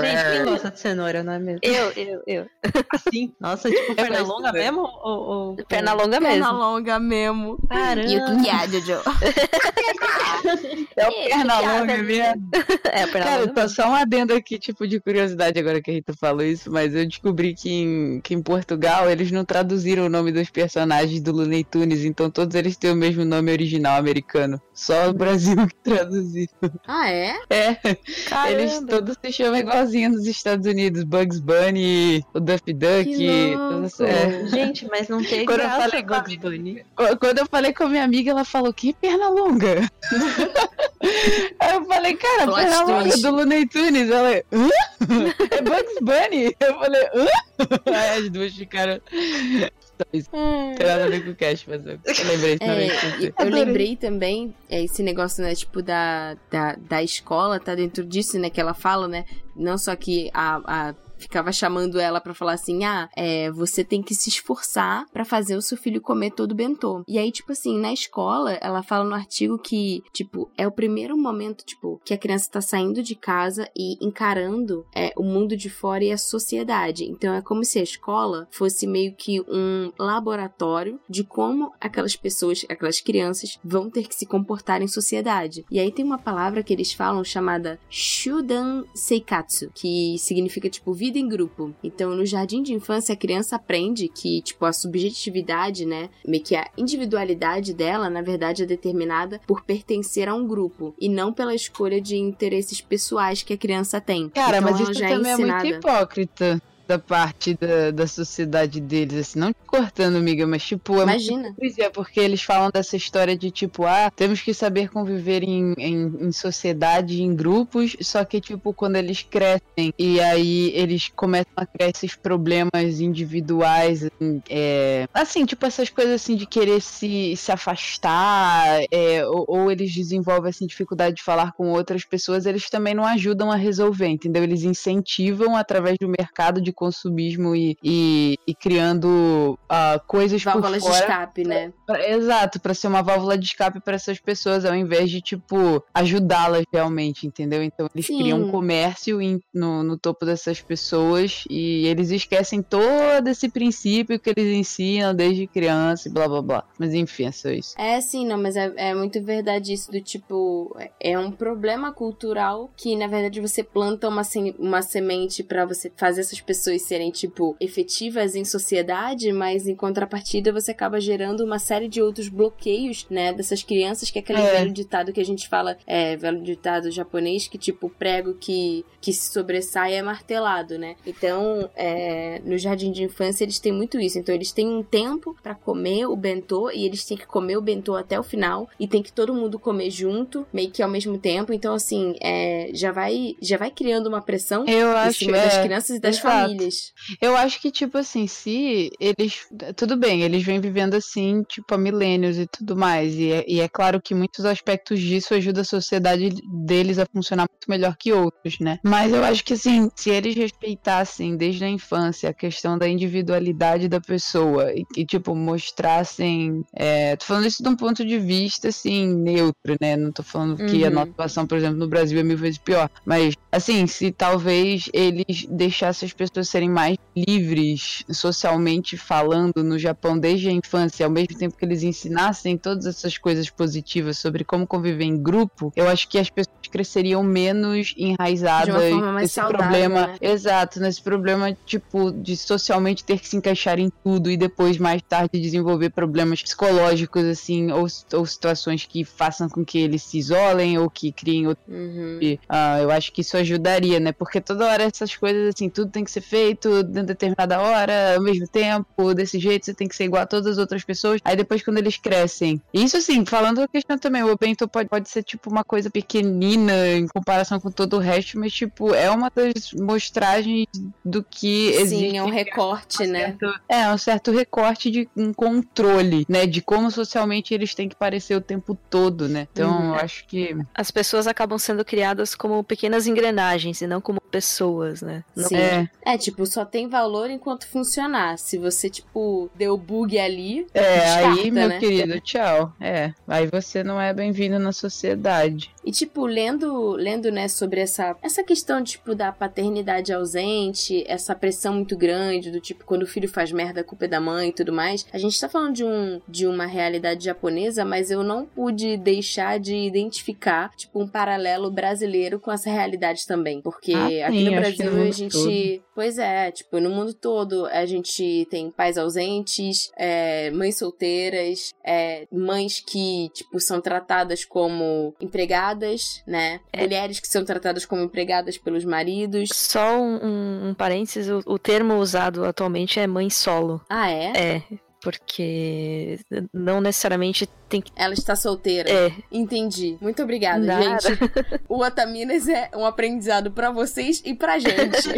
Gente, quem [laughs] gosta de cenoura, não é mesmo? Eu, eu, eu. Assim? Nossa, tipo, perna longa mesmo? Ou, ou- Perna longa Perna mesmo. longa mesmo. Caramba. E o que é, Jojo? É o perna longa mesmo. É, perna Cara, longa tô mesmo. só um adendo aqui, tipo, de curiosidade agora que a Rita falou isso, mas eu descobri que em, que em Portugal eles não traduziram o nome dos personagens do Looney Tunes, então todos eles têm o mesmo nome original americano. Só o Brasil [laughs] que traduziu. Ah, é? É, eles Caramba. todos se chamam igualzinho nos Estados Unidos. Bugs Bunny, o Duffy Duck. Que todos- é. Gente, mas não tem Quando eu graça falei Bugs Bunny. Qu- Quando eu falei com a minha amiga, ela falou, que perna longa? [laughs] Aí eu falei, cara, Plot perna longa twist. do Looney Tunes. Ela, hã? [laughs] É Bugs Bunny? Eu falei, hã? Aí as duas ficaram... Não tem nada a ver com o cast, mas eu lembrei também. É, eu Adorei. lembrei também, é, esse negócio, né, tipo, da, da, da escola, tá dentro disso, né, que ela fala, né, não só que a... a ficava chamando ela pra falar assim: "Ah, é, você tem que se esforçar pra fazer o seu filho comer todo o bentô". E aí, tipo assim, na escola, ela fala no artigo que, tipo, é o primeiro momento, tipo, que a criança tá saindo de casa e encarando é, o mundo de fora e a sociedade. Então é como se a escola fosse meio que um laboratório de como aquelas pessoas, aquelas crianças vão ter que se comportar em sociedade. E aí tem uma palavra que eles falam chamada Shudan Seikatsu, que significa tipo vida em grupo. Então no jardim de infância a criança aprende que tipo a subjetividade, né, meio que a individualidade dela, na verdade é determinada por pertencer a um grupo e não pela escolha de interesses pessoais que a criança tem. Cara, então, mas isso já também é ensinada. muito hipócrita da parte da, da sociedade deles, assim, não te cortando, amiga, mas tipo, é muito Imagina. hipocrisia, porque eles falam dessa história de tipo, ah, temos que saber conviver em, em, em sociedade, em grupos, só que tipo, quando eles crescem e aí eles começam a criar esses problemas individuais, assim, é, assim, tipo essas coisas assim de querer se, se afastar, é, ou, ou eles desenvolvem assim dificuldade de falar com outras pessoas, eles também não ajudam a resolver, entendeu? Eles incentivam através do mercado de consumismo e, e, e criando ah, coisas Válvulas por de fora escape, né? Pra- Exato, pra ser uma válvula de escape pra essas pessoas, ao invés de, tipo, ajudá-las realmente, entendeu? Então eles Sim. criam um comércio em- no, no topo dessas pessoas e eles esquecem todo esse princípio que eles ensinam desde criança e blá blá blá. Mas enfim, é só isso. É, sim, não, mas é, é muito verdade isso do tipo. É um problema cultural que, na verdade, você planta uma, sem- uma semente pra você fazer essas pessoas serem, tipo, efetivas em sociedade, mas em contrapartida você acaba gerando uma série de outros bloqueios, né, dessas crianças, que é aquele É. velho ditado que a gente fala, é, velho ditado japonês, que, tipo, prego que, que se sobressai é martelado, né? Então, é, no jardim de infância eles têm muito isso. Então, eles têm um tempo pra comer o bentô e eles têm que comer o bentô até o final e tem que todo mundo comer junto, meio que ao mesmo tempo. Então, assim, é, já vai já vai criando uma pressão Eu em acho, cima das é, crianças e das exato. famílias. Eu acho que, tipo assim, se eles. Tudo bem, eles vêm vivendo assim, tipo, há milênios e tudo mais. E é, e é claro que muitos aspectos disso ajudam a sociedade deles a funcionar muito melhor que outros, né? Mas eu acho que, assim, se eles respeitassem desde a infância a questão da individualidade da pessoa e, e, tipo, mostrassem. É, tô falando isso de um ponto de vista, assim, neutro, né? Não tô falando que a Uhum. nossa situação, por exemplo, no Brasil é mil vezes pior. Mas, assim, se talvez eles deixassem as pessoas serem mais livres socialmente falando no Japão desde a infância, ao mesmo tempo que eles ensinassem todas essas coisas positivas sobre como conviver em grupo, eu acho que as pessoas cresceriam menos enraizadas nesse saudável, problema. né? Exato, nesse problema, tipo, de socialmente ter que se encaixar em tudo e depois, mais tarde, desenvolver problemas psicológicos, assim, ou, ou situações que façam com que eles se isolem ou que criem outro Uhum. ah, eu acho que isso ajudaria, né? Porque toda hora essas coisas, assim, tudo tem que ser feito de determinada hora, ao mesmo tempo, desse jeito, você tem que ser igual a todas as outras pessoas. Aí depois, quando eles crescem. Isso, assim, falando a questão também, o bento pode, pode ser, tipo, uma coisa pequenina em comparação com todo o resto, mas, tipo, é uma das mostragens do que existe. Sim, é um recorte, né? É, um certo recorte de um controle, né? De como socialmente eles têm que parecer o tempo todo, né? Então, Uhum. eu acho que. As pessoas acabam sendo criadas como pequenas engrenagens e não como pessoas, né? Sim. É, É, tipo, só tem valor enquanto funcionar. Se você, tipo, deu bug ali, É, Descarta, aí, meu né? querido, tchau. É, aí você não é bem-vindo na sociedade. E, tipo, lendo, lendo, né, sobre essa, essa questão, tipo, da paternidade ausente, essa pressão muito grande, do tipo, quando o filho faz merda, a culpa é da mãe e tudo mais. A gente tá falando de, um, de uma realidade japonesa, mas eu não pude deixar de identificar, tipo, um paralelo brasileiro com essa realidade também. Porque Ah, aqui sim, no Brasil a gente. todo. Pois é, tipo, no mundo todo a gente tem pais ausentes, é, mães solteiras, é, mães que, tipo, são tratadas como empregadas, né? É. Mulheres que são tratadas como empregadas pelos maridos. Só um, um, um parênteses, o, o termo usado atualmente é mãe solo. Ah, é? É, porque não necessariamente tem que. Ela está solteira. É, Entendi. Muito obrigada, Nada. gente. O Otaminas é um aprendizado pra vocês e pra gente.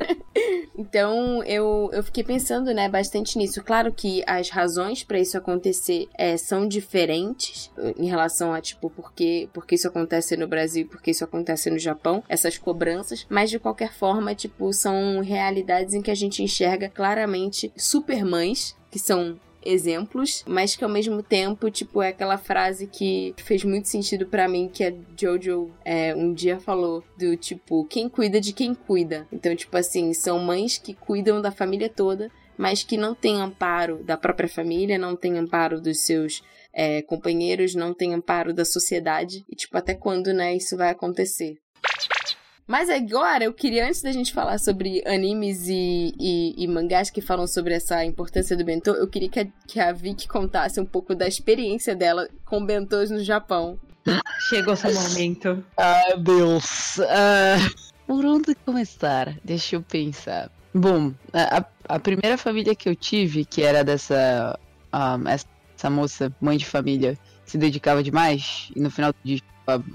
[laughs] então, eu, eu fiquei pensando, né, bastante nisso. Claro que as razões pra isso acontecer é, são diferentes eh, em relação a, tipo, por que, por que isso acontece no Brasil e por que isso acontece no Japão, essas cobranças, mas de qualquer forma, tipo, são realidades em que a gente enxerga claramente supermães, que são exemplos, mas que ao mesmo tempo, tipo, é aquela frase que fez muito sentido pra mim, que a Jojo é, um dia falou, do tipo, quem cuida de quem cuida. Então, tipo assim, são mães que cuidam da família toda, mas que não têm amparo da própria família, não têm amparo dos seus é, companheiros, não têm amparo da sociedade. E, tipo, até quando, né, isso vai acontecer? Mas agora eu queria, antes da gente falar sobre animes e, e, e mangás que falam sobre essa importância do bentô, eu queria que a, que a Vicky contasse um pouco da experiência dela com bentôs no Japão. Chegou seu momento. Ai, Deus. Ah, por onde começar? Deixa eu pensar. Bom, a, a- primeira família que eu tive, que era dessa. ah, essa, moça, mãe de família, se dedicava demais, e no final do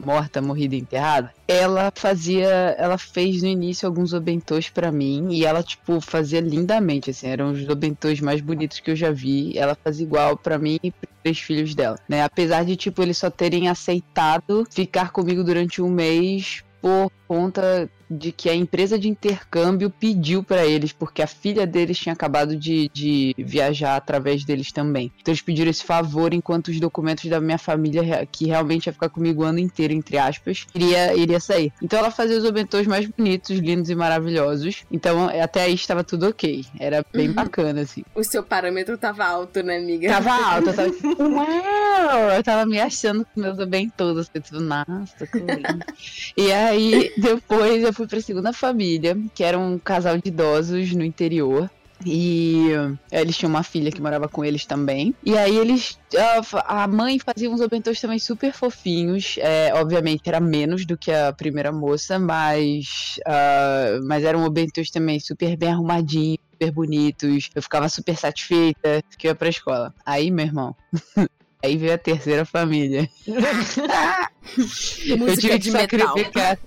morta, morrida, enterrada, ela fazia. Ela fez no início alguns obentôs pra mim, e ela, tipo, fazia lindamente, assim, eram os obentôs mais bonitos que eu já vi. Ela fazia igual pra mim e pros três filhos dela, né? Apesar de, tipo, eles só terem aceitado ficar comigo durante um mês por conta de que a empresa de intercâmbio pediu pra eles, porque a filha deles tinha acabado de, de viajar através deles também. Então eles pediram esse favor enquanto os documentos da minha família, que realmente ia ficar comigo o ano inteiro, entre aspas, iria, iria sair. Então ela fazia os obentôs mais bonitos, lindos e maravilhosos. Então até aí estava tudo ok. Era bem Uhum. bacana, assim. O seu parâmetro tava alto, né, amiga? Tava alta, eu tava tipo, [laughs] uau! Eu tava me achando com meus obentôs, assim, tipo, nossa, que lindo. [laughs] E aí, depois eu fui pra segunda família, que era um casal de idosos no interior. E eh, eles tinham uma filha que morava com eles também. E aí eles. fa- A mãe fazia uns obentôs também super fofinhos. É, obviamente era menos do que a primeira moça, mas. ah, mas eram obentôs também super bem arrumadinhos, super bonitos. Eu ficava super satisfeita que eu ia pra escola. Aí, meu irmão. [laughs] Aí veio a terceira família. [laughs] eu tive que sacrificar.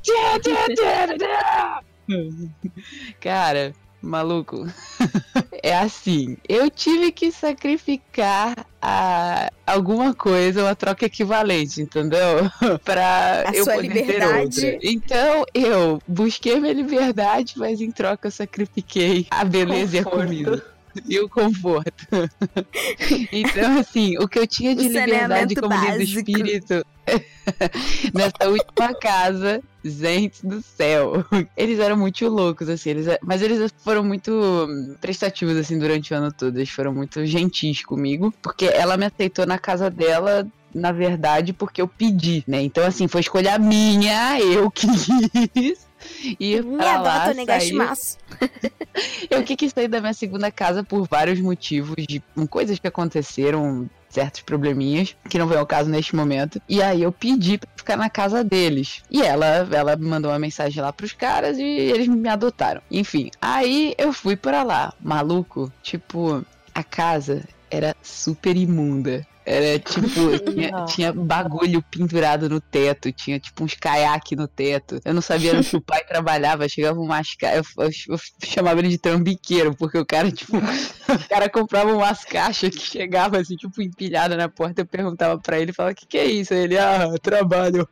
[laughs] Cara, maluco. [laughs] É assim, eu tive que sacrificar a, alguma coisa, uma troca equivalente, entendeu? pra A eu sua poder ter liberdade. outra. Então eu busquei minha liberdade, mas em troca eu sacrifiquei a beleza e a Conforto. comida. E o conforto. então, assim, o que eu tinha de O liberdade como básico. espírito [laughs] nessa última casa, gente do céu. Eles eram muito loucos, assim, eles, mas eles foram muito prestativos, assim, durante o ano todo. Eles foram muito gentis comigo, porque ela me aceitou na casa dela na verdade, porque eu pedi, né? Então, assim, foi escolha minha, eu [laughs] quis. E pra lá, [laughs] eu que quis sair da minha segunda casa por vários motivos, de coisas que aconteceram, certos probleminhas, que não vem ao caso neste momento. E aí eu pedi pra ficar na casa deles. E ela, ela mandou uma mensagem lá pros caras e eles me adotaram. Enfim, aí eu fui para lá, maluco. Tipo, a casa era super imunda. Era tipo, [laughs] tinha, tinha, bagulho pendurado no teto, tinha tipo uns caiaques no teto. Eu não sabia onde o [laughs] pai trabalhava, chegava umas caixas. Eu, eu, eu, chamava ele de trambiqueiro, porque o cara, tipo, [laughs] o cara comprava umas caixas que chegava assim, tipo, empilhada na porta. Eu perguntava pra ele, falava, o que, que é isso? Ele, ah, trabalho.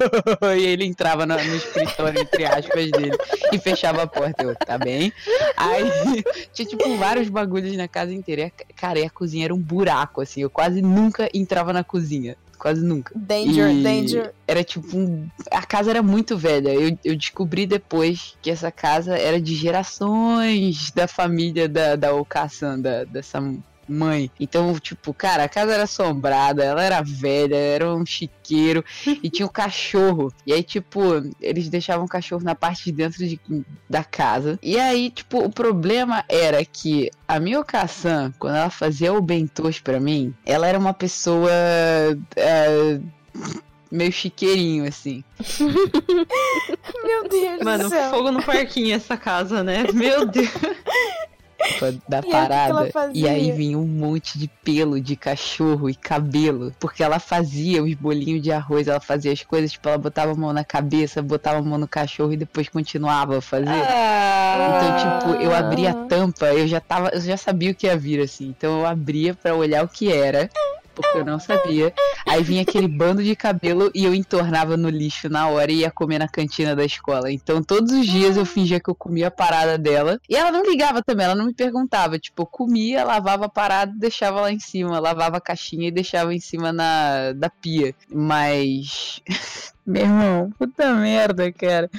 e ele entrava no, no escritório, entre aspas, dele, e fechava a porta. Eu, tá bem? Aí tinha, tipo, vários bagulhos na casa inteira. Cara, e a cozinha era um buraco, assim. Eu quase nunca entrava na cozinha. Quase nunca. Danger, e danger. Era tipo um... A casa era muito velha. Eu, eu descobri depois que essa casa era de gerações da família da, da Okasan, da, dessa mãe. Então, tipo, cara, a casa era assombrada, ela era velha, era um chiqueiro e tinha um cachorro. E aí, tipo, eles deixavam o cachorro na parte de dentro de, da casa. E aí, tipo, o problema era que a Mioka-san, quando ela fazia o bentos pra mim, ela era uma pessoa. Uh, meio chiqueirinho, assim. [laughs] Meu Deus Mano, do céu. fogo no parquinho essa casa, né? Meu Deus. [laughs] da parada. E aí vinha um monte de pelo de cachorro e cabelo. Porque ela fazia os bolinhos de arroz, ela fazia as coisas, tipo, ela botava a mão na cabeça, botava a mão no cachorro e depois continuava a fazer. Ah. Então, tipo, eu abria a tampa, eu já tava, eu já sabia o que ia vir, assim. Então eu abria para olhar o que era porque eu não sabia. Aí vinha aquele bando de cabelo e eu entornava no lixo na hora e ia comer na cantina da escola. Então todos os dias eu fingia que eu comia a parada dela. E ela não ligava também, ela não me perguntava. Tipo, eu comia, lavava a parada deixava lá em cima. Lavava a caixinha e deixava em cima na, da pia. Mas. [laughs] Meu irmão, puta merda, cara.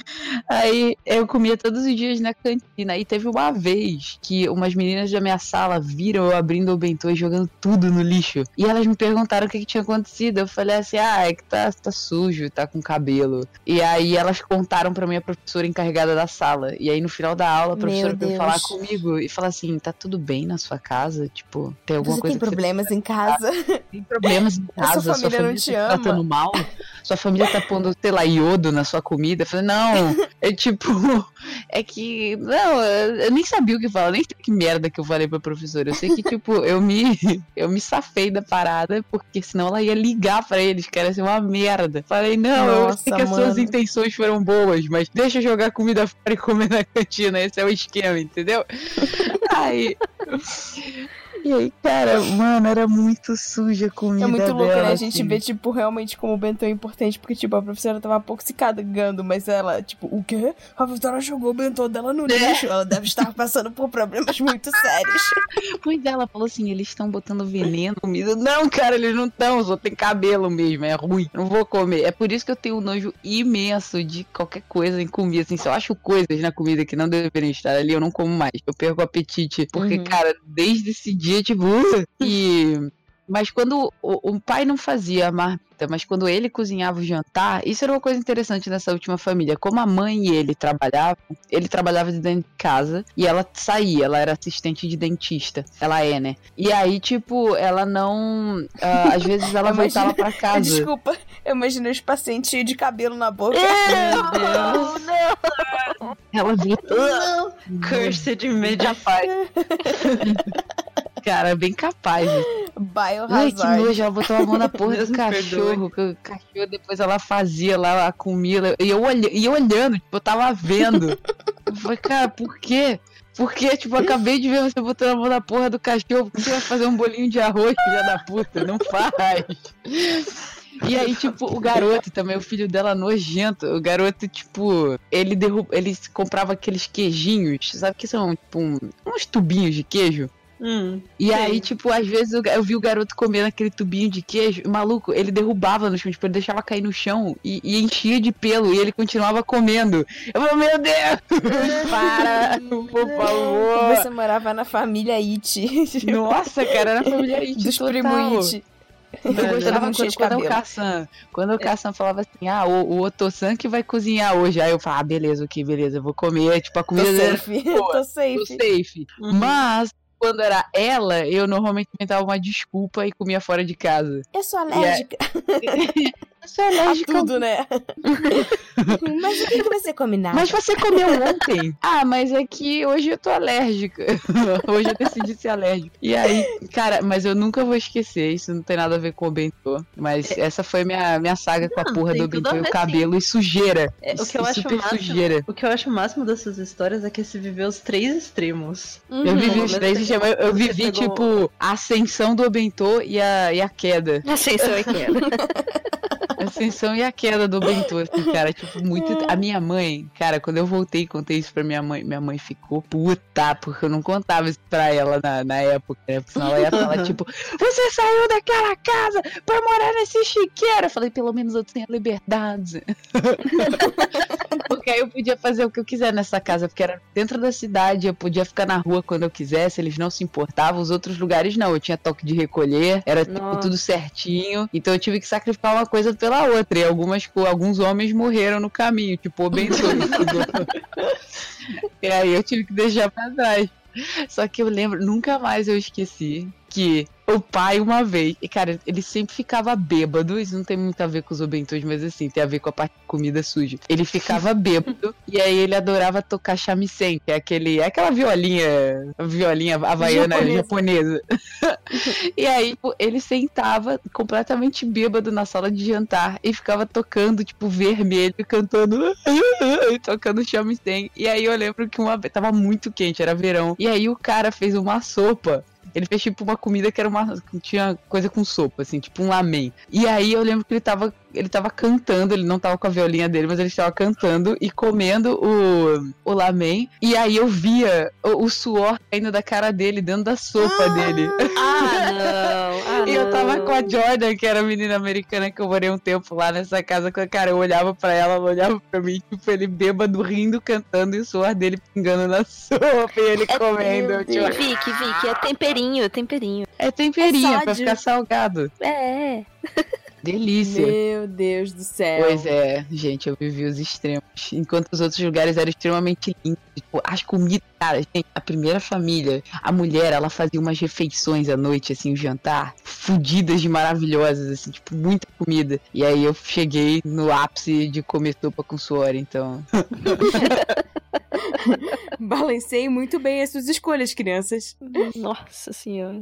Aí eu comia todos os dias na cantina. E teve uma vez que umas meninas da minha sala viram eu abrindo o bentô e jogando tudo no lixo. E elas me perguntaram o que, que tinha acontecido. Eu falei assim: ah, é que tá, tá sujo, tá com cabelo. E aí elas contaram pra minha professora encarregada da sala. E aí no final da aula a professora veio falar comigo e falar assim: tá tudo bem na sua casa? Tipo, tem alguma você coisa. Tem problemas em casa? Tem problemas em [laughs] casa, sua família, sua família não te tá ama. tratando mal, sua família tá pondo pondo, sei lá, iodo na sua comida. Eu falei, não, é tipo, [laughs] é que. Não, eu nem sabia o que falar, nem sei que merda que eu falei pra professora. Eu sei que, tipo, eu me, [laughs] eu me safei da parada, porque senão ela ia ligar pra eles, que era ser uma merda. Falei, não, Nossa, eu sei que as suas mano. intenções foram boas, mas deixa eu jogar comida fora e comer na cantina. Esse é o esquema, entendeu? [laughs] Aí. E aí, cara, mano, era muito suja a comida É muito louco, dela, né? A gente assim. vê, tipo, realmente como o bentô é importante, porque, tipo, a professora tava um pouco se cagando, mas ela, tipo, o quê? A professora jogou o bentô dela no lixo. Ela deve estar [laughs] passando por problemas muito sérios. Pois é, ela falou assim, eles estão botando veneno na comida. Não, cara, eles não estão, só tem cabelo mesmo, é ruim. Não vou comer. É por isso que eu tenho um nojo imenso de qualquer coisa em comida. Assim, se eu acho coisas na comida que não deveriam estar ali, eu não como mais. Eu perco o apetite. Porque, Uhum. cara, desde esse dia, tipo, uh, [laughs] e. Mas quando o, o pai não fazia a marmita, mas quando ele cozinhava o jantar, isso era uma coisa interessante nessa última família. Como a mãe e ele trabalhavam, ele trabalhava de dentro de casa e ela saía, ela era assistente de dentista. Ela é, né? E aí, tipo, ela não. ah, às vezes ela [laughs] imagino- voltava pra casa. [laughs] Desculpa, eu imaginei os pacientes de cabelo na boca. Meu Deus! Ela vinha Não! Cursed Media capaz. Cara, bem capaz. né? Ai, que Biohazard. nojo, ela botou a mão na [laughs] porra do cachorro, que o cachorro depois ela fazia lá a comida, e eu, e eu olhando, tipo, eu tava vendo. Eu falei, cara, por quê? Porque, tipo, eu acabei de ver você botando a mão na porra do cachorro, por que você vai fazer um bolinho de arroz, filha da puta? Não faz. E aí, tipo, o garoto também, o filho dela nojento. O garoto, tipo, ele derruba, ele comprava aqueles queijinhos, sabe que são, tipo, um- uns tubinhos de queijo? Hum, E Sim. aí, tipo, às vezes eu, eu vi o garoto comendo aquele tubinho de queijo, e, maluco, ele derrubava no chão, tipo, ele deixava cair no chão e, e enchia de pelo, e ele continuava comendo. Eu falei, meu Deus! [laughs] Para, por favor! Você morava na família It. [laughs] Nossa, cara, era família It Dos total. primo It. Eu gostava quando, quando o. Kassan, quando o Kassan falava assim, ah, o, o Otosan que vai cozinhar hoje. Aí eu falava, ah, beleza, ok, beleza, eu vou comer, tipo, a Tô comida dele safe. boa. Tô tô safe. safe. Uhum. Mas, quando era ela, eu normalmente inventava uma desculpa e comia fora de casa. Eu sou alérgica [laughs] Eu sou a alérgica. tudo, né? [laughs] Mas o que, você come nada? Mas você comeu ontem? [laughs] ah, mas é que hoje eu tô alérgica. [laughs] hoje eu decidi ser alérgica. E aí, cara, mas eu nunca vou esquecer. Isso não tem nada a ver com o bentô. Mas essa foi minha, minha saga com a Não, porra do bentô a e o cabelo e sujeira. É, o que eu acho máximo- sujeira. O que eu acho o máximo dessas histórias é que se viveu os três extremos. Uhum. Eu vivi os três, Você eu, eu vivi, você pegou- tipo, a ascensão do Bentô e a, e a queda. Ascensão e queda. A ascensão e a queda do Bentô, assim, cara, tipo, muito. A minha mãe, cara, quando eu voltei e contei isso pra minha mãe, minha mãe ficou puta, porque eu não contava isso pra ela na, na época, né? Porque senão ela ia falar, [laughs] tipo, você saiu daquela casa pra morar nesse chiqueiro. Eu falei, pelo menos eu tenho liberdade. [laughs] porque aí eu podia fazer o que eu quiser nessa casa, porque era dentro da cidade, eu podia ficar na rua quando eu quisesse, eles não se importavam, os outros lugares não, eu tinha toque de recolher, era tipo, tudo certinho, então eu tive que sacrificar uma coisa pela outra, e algumas, alguns homens morreram no caminho, tipo, [laughs] o Bentô. e aí eu tive que deixar pra trás. Só que eu lembro, nunca mais eu esqueci que o pai, uma vez, e cara, ele sempre ficava bêbado. Isso não tem muito a ver com os obentos, mas assim, tem a ver com a parte de comida suja. Ele ficava [laughs] bêbado e aí ele adorava tocar shamisen, que é aquele, é aquela violinha, violinha havaiana japonesa. [laughs] e aí, pô, ele sentava completamente bêbado na sala de jantar e ficava tocando, tipo, vermelho, cantando, [laughs] e tocando shamisen. E aí eu lembro que uma vez, tava muito quente, era verão. E aí o cara fez uma sopa. Ele fez tipo uma comida que era uma. tinha coisa com sopa, assim, tipo um lamen. E aí eu lembro que ele tava. Ele tava cantando, ele não tava com a violinha dele, mas ele estava cantando e comendo o, o lamen. E aí eu via o, o suor caindo da cara dele, dentro da sopa dele. Ah, [laughs] não. Ah, E eu tava não. com a Jordan, que era a menina americana que eu morei um tempo lá nessa casa. Cara, eu olhava pra ela, ela olhava pra mim, tipo, ele bêbado, rindo, cantando, e o suor dele pingando na [laughs] sopa e ele comendo. Eu, tipo, Vicky, Vicky, é temperinho, temperinho. é temperinho, É pra ficar salgado. É. Delícia. Meu Deus do céu. Pois é, gente, eu vivi os extremos. Enquanto os outros lugares eram extremamente lindos. Tipo, as comidas, cara, gente, a primeira família, a mulher, ela fazia umas refeições à noite, assim, o jantar, fudidas de maravilhosas, assim, tipo, muita comida. E aí eu cheguei no ápice de comer sopa com suor, então. [laughs] Balancei muito bem as suas escolhas, crianças. Nossa senhora.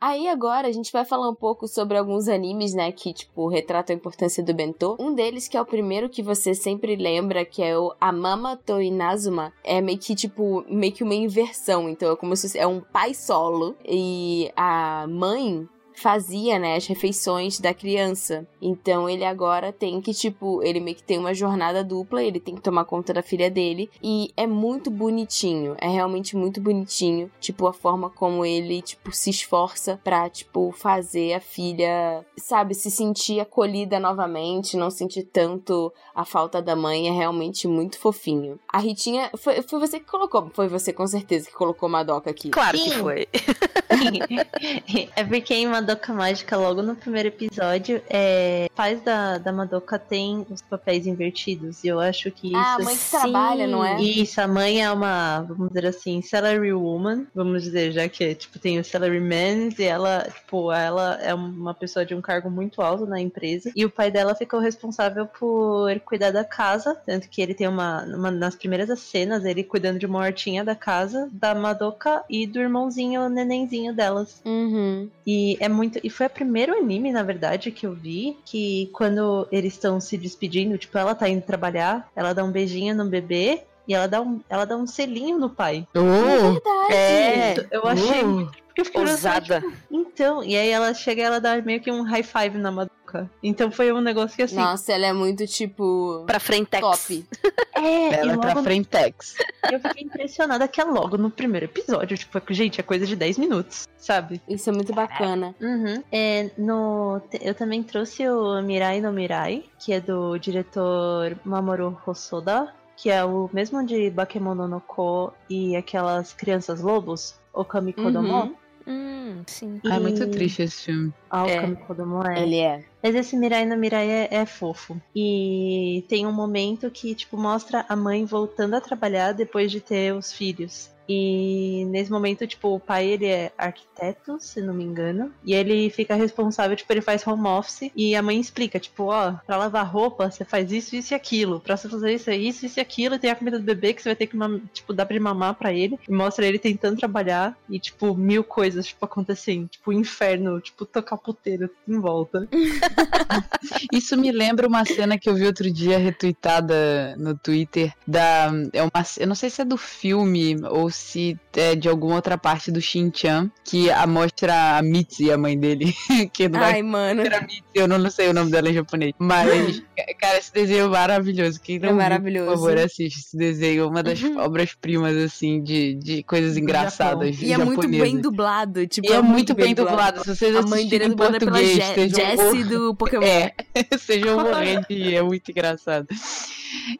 Aí agora a gente vai falar um pouco sobre alguns animes, né, que, tipo, retratam a importância do bentô. Um deles, que é o primeiro que você sempre lembra, que é o Amama to Inazuma, é meio que, tipo, meio que uma inversão. Então é como se é um pai solo e a mãe fazia, né, as refeições da criança. Então ele agora tem que, tipo, ele meio que tem uma jornada dupla, ele tem que tomar conta da filha dele. E é muito bonitinho, é realmente muito bonitinho. Tipo, a forma como ele, tipo, se esforça pra, tipo, fazer a filha, sabe, se sentir acolhida novamente, não sentir tanto a falta da mãe. É realmente muito fofinho. A Ritinha, foi, foi você que colocou, foi você com certeza que colocou Madoka aqui. Claro que Sim. foi. [laughs] é porque em Madoka Mágica, logo no primeiro episódio, é, pais da, da Madoka têm os papéis invertidos. E eu acho que isso. Ah, a mãe que Sim. trabalha, não é? Isso, a mãe é uma, vamos dizer assim, salary woman, vamos dizer, já que, tipo, tem o salary man e ela, tipo, ela é uma pessoa de um cargo muito alto na empresa. E o pai dela ficou responsável por cuidar da casa, tanto que ele tem uma, uma nas primeiras cenas, ele cuidando de uma hortinha da casa, da Madoka e do irmãozinho, nenenzinho delas. Uhum. E é muito. E foi o primeiro anime, na verdade, que eu vi. Que quando eles estão se despedindo, tipo, ela tá indo trabalhar, ela dá um beijinho no bebê. E ela dá um, ela dá um selinho no pai. Oh, Verdade. É. Eu achei oh. muito. Porque eu fiquei Ousada. tipo, então, e aí ela chega e ela dá meio que um high five na Madoka. Então foi um negócio que assim. Nossa, ela é muito tipo. Pra frentex. top. É, Ela é pra Frentex. eu fiquei impressionada que é logo no primeiro episódio. Tipo, gente, é coisa de 10 minutos, sabe? Isso é muito bacana. Uhum. É, no, eu também trouxe o Mirai no Mirai, que é do diretor Mamoru Hosoda, que é o mesmo de Bakemono no Ko e aquelas crianças lobos, Okami Kodomo. Uhum. Hum, sim. Ah, é muito E- triste esse filme. Ah, É. Okami Kodomo é. Ele é. Mas esse Mirai no Mirai é, é fofo. E tem um momento que, tipo, mostra a mãe voltando a trabalhar depois de ter os filhos. E nesse momento, tipo, o pai, ele é arquiteto, se não me engano. E ele fica responsável, tipo, ele faz home office. E a mãe explica, tipo, ó, pra lavar roupa, você faz isso, isso e aquilo. Pra você fazer isso, é isso, isso e aquilo. E tem a comida do bebê que você vai ter que, tipo, dar pra mamar pra ele. E mostra ele tentando trabalhar. E, tipo, mil coisas, tipo, acontecendo. Tipo, inferno, tipo, tocar puteiro em volta. [laughs] Isso me lembra uma cena que eu vi outro dia retweetada no Twitter da é uma eu não sei se é do filme ou se é de alguma outra parte do Shin-chan que a mostra a Mitzi, a mãe dele, [laughs] que não Ai, mano. ser a Mitzi, eu não, não sei o nome dela em japonês, mas [gasps] cara, esse desenho é maravilhoso. Quem não É viu, maravilhoso. por favor, assiste esse desenho, é uma das Uhum. obras-primas assim de, de coisas engraçadas E é muito bem dublado. Tipo, E é muito bem dublado. Se vocês A mãe dele é assistirem em dublada pela português, Je sejam Jessie [laughs] do Pokémon. é, [laughs] sejam morrendo é muito engraçado.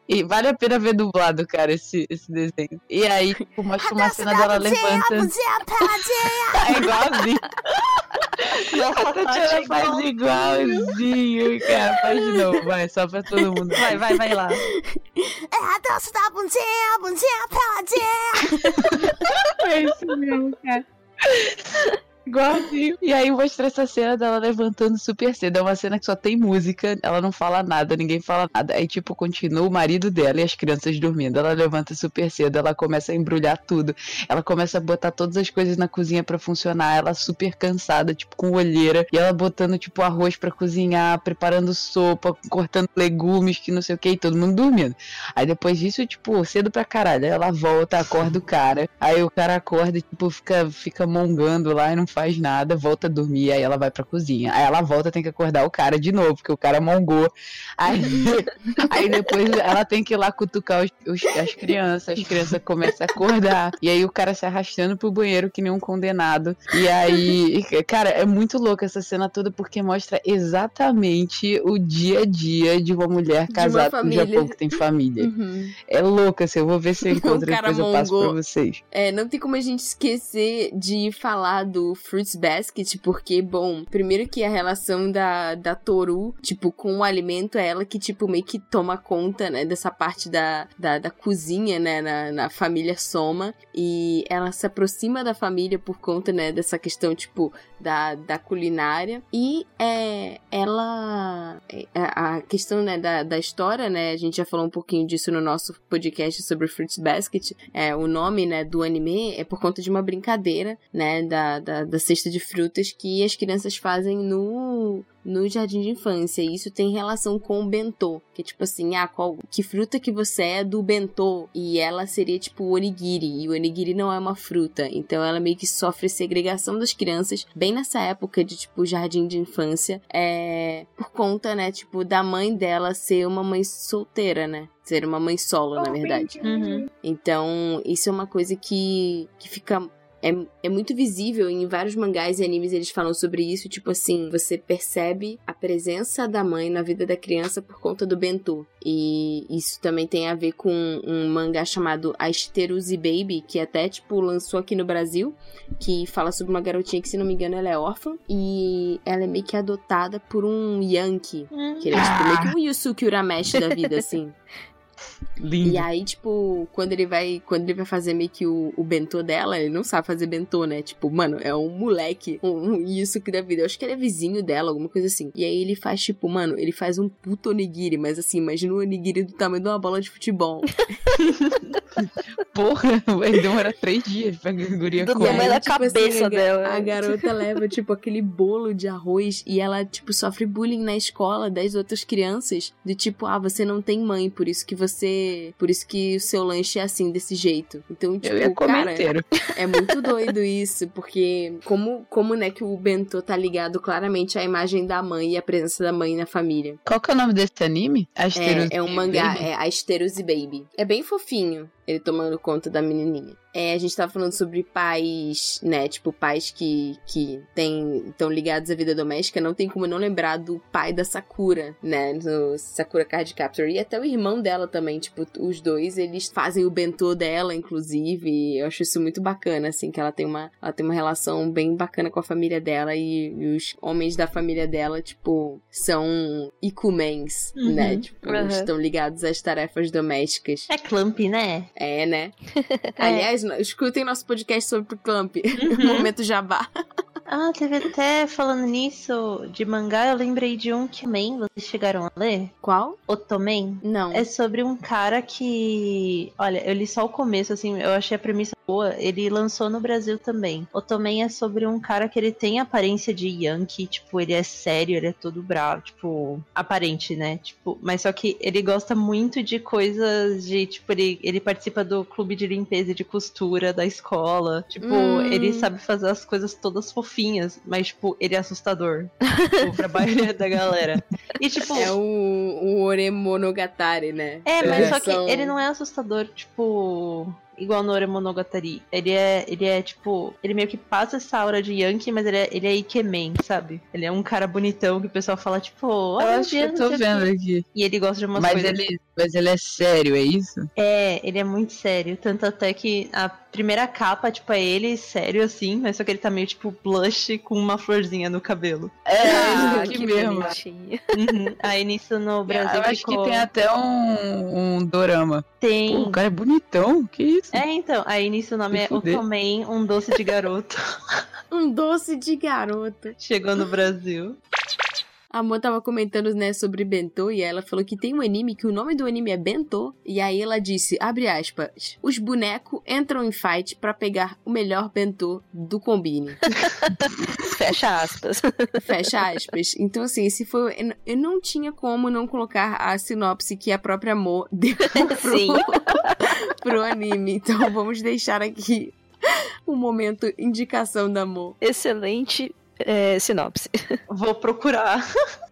E vale a pena ver dublado, cara, esse, esse desenho. E aí, tipo, mostra uma cena dela levantando. [laughs] É igualzinho. A Tatiana faz igualzinho, cara. Faz de novo, vai, só pra todo mundo. Vai, vai, vai lá. É [laughs] isso mesmo, cara. Igualzinho. E aí mostra essa cena dela levantando super cedo. É uma cena que só tem música, ela não fala nada, ninguém fala nada. Aí, tipo, continua o marido dela e as crianças dormindo. Ela levanta super cedo, ela começa a embrulhar tudo. Ela começa a botar todas as coisas na cozinha pra funcionar. Ela super cansada, tipo, com olheira. E ela botando, tipo, arroz pra cozinhar, preparando sopa, cortando legumes, que não sei o que, e todo mundo dormindo. Aí depois disso, tipo, cedo pra caralho. Ela volta, acorda o cara. Aí o cara acorda e, tipo, fica, fica mongando lá e não faz nada, volta a dormir, aí ela vai pra cozinha. Aí ela volta, tem que acordar o cara de novo, porque o cara mongou. Aí, [laughs] aí depois ela tem que ir lá cutucar os, os- as crianças, as crianças começam a acordar. E aí o cara se arrastando pro banheiro que nem um condenado. E aí, cara, é muito louco essa cena toda, porque mostra exatamente o dia a dia de uma mulher casada no. Japão que tem família. Uhum. É louco, assim, eu vou ver se eu [laughs] encontro e depois eu passo pra mongou. vocês. É, não tem como a gente esquecer de falar do Fruits Basket, porque, bom, primeiro que a relação da, da Toru, tipo, com o alimento é ela que, tipo, meio que toma conta, né, dessa parte da, da, da cozinha, né, na, na família Soma, e ela se aproxima da família por conta, né, dessa questão, tipo, da, da culinária, e é, ela, é, a questão, né, da, da história, né, a gente já falou um pouquinho disso no nosso podcast sobre Fruits Basket, é, o nome, né, do anime é por conta de uma brincadeira, né, da, da, da cesta de frutas que as crianças fazem no, no jardim de infância. E isso tem relação com o bentô, que é tipo assim, ah, qual, que fruta que você é do bentô? E ela seria tipo o onigiri, e o onigiri não é uma fruta. Então ela meio que sofre segregação das crianças bem nessa época de tipo jardim de infância, é por conta, né, tipo da mãe dela ser uma mãe solteira, né? Ser uma mãe solo, na verdade. Uhum. Então, isso é uma coisa que, que fica. É, é muito visível em vários mangás e animes eles falam sobre isso. Tipo assim, você percebe a presença da mãe na vida da criança por conta do bentô. E isso também tem a ver com um mangá chamado Asteruzi Baby, que até, tipo, lançou aqui no Brasil. Que fala sobre uma garotinha que, se não me engano, ela é órfã. E ela é meio que adotada por um Yankee. Que ele é tipo meio que um Yusuke Urameshi da vida, assim. [laughs] Lindo. E aí, tipo, quando ele vai. Quando ele vai fazer meio que o, o bentô dela, ele não sabe fazer bentô, né? Tipo, mano, é um moleque, um, um isso que da vida. Eu acho que ele é vizinho dela, alguma coisa assim. E aí ele faz, tipo, mano, ele faz um puto onigiri, mas assim, imagina um onigiri do tamanho de uma bola de futebol. [laughs] Porra, vai demorar três dias pra guria Do comer. tamanho da tipo cabeça a ga- dela. A garota leva, tipo, aquele bolo de arroz e ela, tipo, sofre bullying na escola das outras crianças. Do tipo, ah, você não tem mãe, por isso que você você. Por isso que o seu lanche é assim, desse jeito. Então, tipo, Eu ia comer cara, inteiro. é muito doido isso, porque como, como né, que o bentô tá ligado claramente à imagem da mãe e à presença da mãe na família. Qual que é o nome desse anime? Asteros É, é um mangá, é Asteros e Baby. É bem fofinho ele tomando conta da menininha. É, a gente tava falando sobre pais, né? Tipo, pais que, que estão ligados à vida doméstica. Não tem como não lembrar do pai da Sakura, né? No Sakura Card Captor. E até o irmão dela também. Tipo, os dois, eles fazem o bentô dela, inclusive. Eu acho isso muito bacana, assim, que ela tem uma, ela tem uma relação bem bacana com a família dela. E, e os homens da família dela, tipo, são ikumens, Uhum. né? Tipo, Uhum. estão ligados às tarefas domésticas. É Clamp, né? É, né? [laughs] Aliás, no- escutem nosso podcast sobre o Clamp. [laughs] Momento jabá. Ah, teve até falando nisso de mangá, eu lembrei de um que também vocês chegaram a ler. Qual? Otomen. Não. É sobre um cara que. Olha, eu li só o começo, assim, eu achei a premissa boa. Ele lançou no Brasil também. Otomen é sobre um cara que ele tem aparência de Yankee, tipo, ele é sério, ele é todo bravo, tipo, aparente, né? Tipo, mas só que ele gosta muito de coisas de, tipo, ele, ele participa do clube de limpeza e de costura da escola. Tipo, Hum. ele sabe fazer as coisas todas fofinhas, mas, tipo, ele é assustador. tipo, pra [laughs] maioria da galera. E, tipo. É o, o Oremonogatari, né? É, mas só que ele não é assustador, tipo. Igual no Oremonogatari. Ele é, ele é, tipo. Ele meio que passa essa aura de Yankee, mas ele é, ele é Ikemen, sabe? Ele é um cara bonitão que o pessoal fala, tipo, Eu acho que eu tô vendo aqui. E ele gosta de umas Mas coisas. ele, mas ele é sério, é isso? É, ele é muito sério. Tanto até que a primeira capa, tipo, é ele sério assim, mas só que ele tá meio, tipo, blush com uma florzinha no cabelo. É, Ah, isso aqui que mesmo. Uhum. Aí nisso no Brasil Eu acho que ficou- tem até um, um dorama. tem. Pô, o cara é bonitão, que isso? É, então, aí nisso o nome é. Otomen, um doce de garoto. [laughs] Um doce de garota. Chegou no Brasil. A Mo tava comentando, né, sobre Bentô e ela falou que tem um anime que o nome do anime é Bentô. E aí ela disse, abre aspas, os bonecos entram em fight pra pegar o melhor Bentô do combine. [laughs] Fecha aspas. Fecha aspas. Então, assim, esse foi. eu não tinha como não colocar a sinopse que a própria Mo [laughs] deu pro, Sim. pro anime. Então, vamos deixar aqui o momento indicação da Mo. Excelente é, sinopse. [laughs] Vou procurar.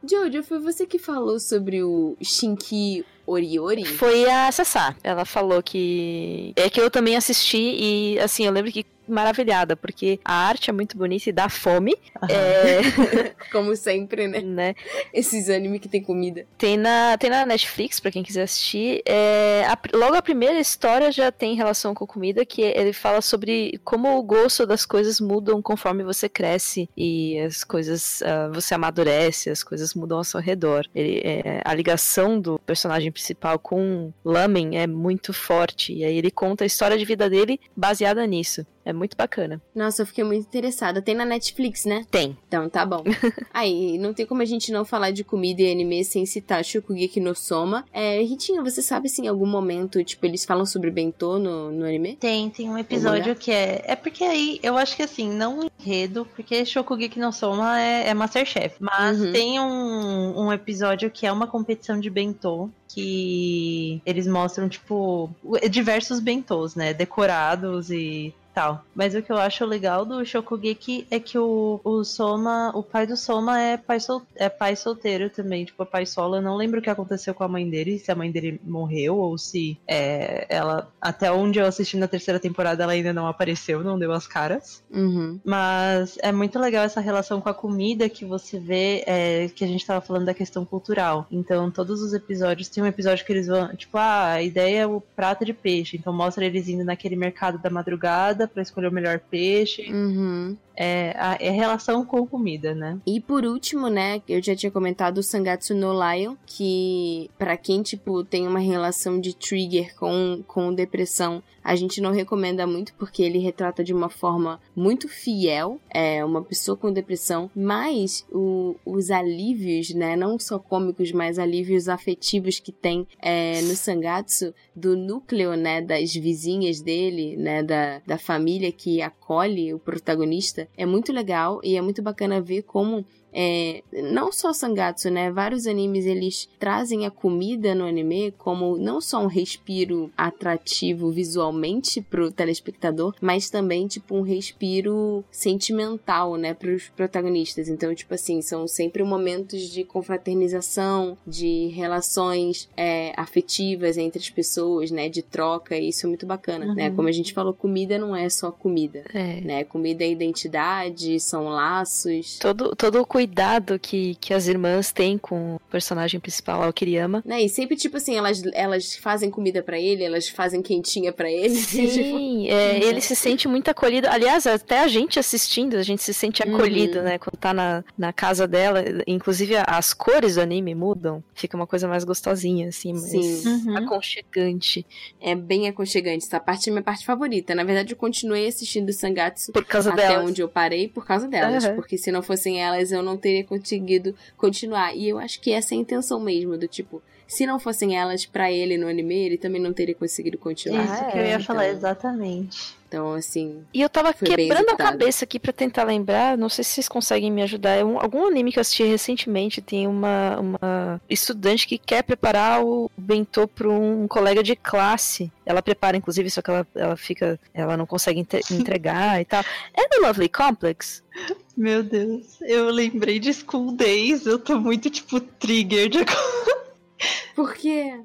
Jojo, foi você que falou sobre o Shinki Oriori? Foi a Sassá. Ela falou que. É que eu também assisti e, assim, eu lembro que maravilhada, porque a arte é muito bonita e dá fome. É, [laughs] Como sempre, né? né? Esses anime que tem comida. Tem na, tem na Netflix, pra quem quiser assistir. É, a- logo a primeira história já tem relação com comida, que ele fala sobre como o gosto das coisas mudam conforme você cresce e as coisas, ah, você amadurece, as coisas mudam ao seu redor. Ele, é, a ligação do personagem principal com Lamen é muito forte, e aí ele conta a história de vida dele baseada nisso. É muito bacana. Nossa, eu fiquei muito interessada. Tem na Netflix, né? Tem. Então tá bom. [laughs] Aí, não tem como a gente não falar de comida e anime sem citar Shokugeki no Soma. É, Ritinha, você sabe se em algum momento, tipo, eles falam sobre bentô no, no anime? Tem, tem um episódio que é. É porque aí, eu acho que assim, não um enredo, porque Shokugeki no Soma é, é Masterchef. Mas Uhum. tem um, um episódio que é uma competição de bentô. Que eles mostram, tipo, diversos bentôs, né? Decorados e tal. Mas o que eu acho legal do Shokugeki é que o, o Soma, o pai do Soma é pai, sol, é pai solteiro também, tipo, é pai solo. Eu não lembro o que aconteceu com a mãe dele, se a mãe dele morreu ou se é, ela. Até onde eu assisti na terceira temporada, ela ainda não apareceu, não deu as caras. Uhum. Mas é muito legal essa relação com a comida que você vê, é, que a gente tava falando da questão cultural. Então, todos os episódios, tem um episódio que eles vão, tipo, ah, a ideia é o prato de peixe. Então, mostra eles indo naquele mercado da madrugada pra escolher o melhor peixe. Uhum. É a, é relação com comida, né? E por último, né, eu já tinha comentado o Sangatsu no Lion, que pra quem, tipo, tem uma relação de trigger com, com depressão, a gente não recomenda muito porque ele retrata de uma forma muito fiel, é, uma pessoa com depressão, mas o- os alívios, né, não só cômicos, mas alívios afetivos que tem é, no Sangatsu, do núcleo, né, das vizinhas dele, né, da, da família que acolhe o protagonista, é muito legal e é muito bacana ver como é, não só Sangatsu, né? Vários animes eles trazem a comida no anime como não só um respiro atrativo visualmente pro telespectador, mas também tipo um respiro sentimental, né, pros protagonistas. Então, tipo assim, são sempre momentos de confraternização, de relações é, afetivas entre as pessoas, né, de troca, e isso é muito bacana, né? uhum. né? Como a gente falou, comida não é só comida, é. né? Comida é identidade, são laços. Todo, todo o cuidado que, que as irmãs têm com o personagem principal, o Kiriyama. Né? E sempre, tipo assim, elas, elas fazem comida para ele, elas fazem quentinha para ele. [laughs] Sim, tipo... é, ele se sente muito acolhido. Aliás, até a gente assistindo, a gente se sente acolhido, uhum. né? Quando tá na, na casa dela. Inclusive, as cores do anime mudam. Fica uma coisa mais gostosinha, assim, mais uhum. aconchegante. É bem aconchegante. Essa parte é minha parte favorita. Na verdade, eu continuei assistindo Sangatsu por causa até delas. onde eu parei por causa delas. Uhum. Porque se não fossem elas, eu não teria conseguido continuar. E eu acho que essa é a intenção mesmo, do tipo, se não fossem elas para ele no anime, ele também não teria conseguido continuar. Isso que eu ia então, falar, exatamente. Então, assim. E eu tava quebrando a cabeça aqui para tentar lembrar, não sei se vocês conseguem me ajudar. É um, algum anime que eu assisti recentemente tem uma, uma estudante que quer preparar o bentô para um colega de classe. Ela prepara, inclusive, só que ela, ela fica. Ela não consegue [laughs] entregar e tal. É do Lovely Complex? Meu Deus, eu lembrei de School Days, eu tô muito, tipo, triggered agora. Por quê?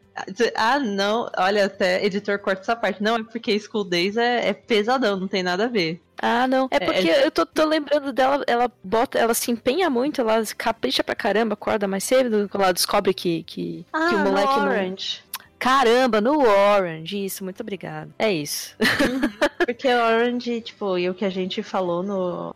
Ah, não. Olha, até editor corta essa parte. Não, é porque School Days é, é pesadão, não tem nada a ver. Ah, não. É, é porque é... eu tô, tô, lembrando dela, ela bota, ela se empenha muito, ela capricha pra caramba, acorda mais cedo, quando ela descobre que, que, ah, que o moleque no Orange. Não... Caramba, no Orange, isso, muito obrigada. É isso. Uhum. Porque o Orange, tipo, e o que a gente falou no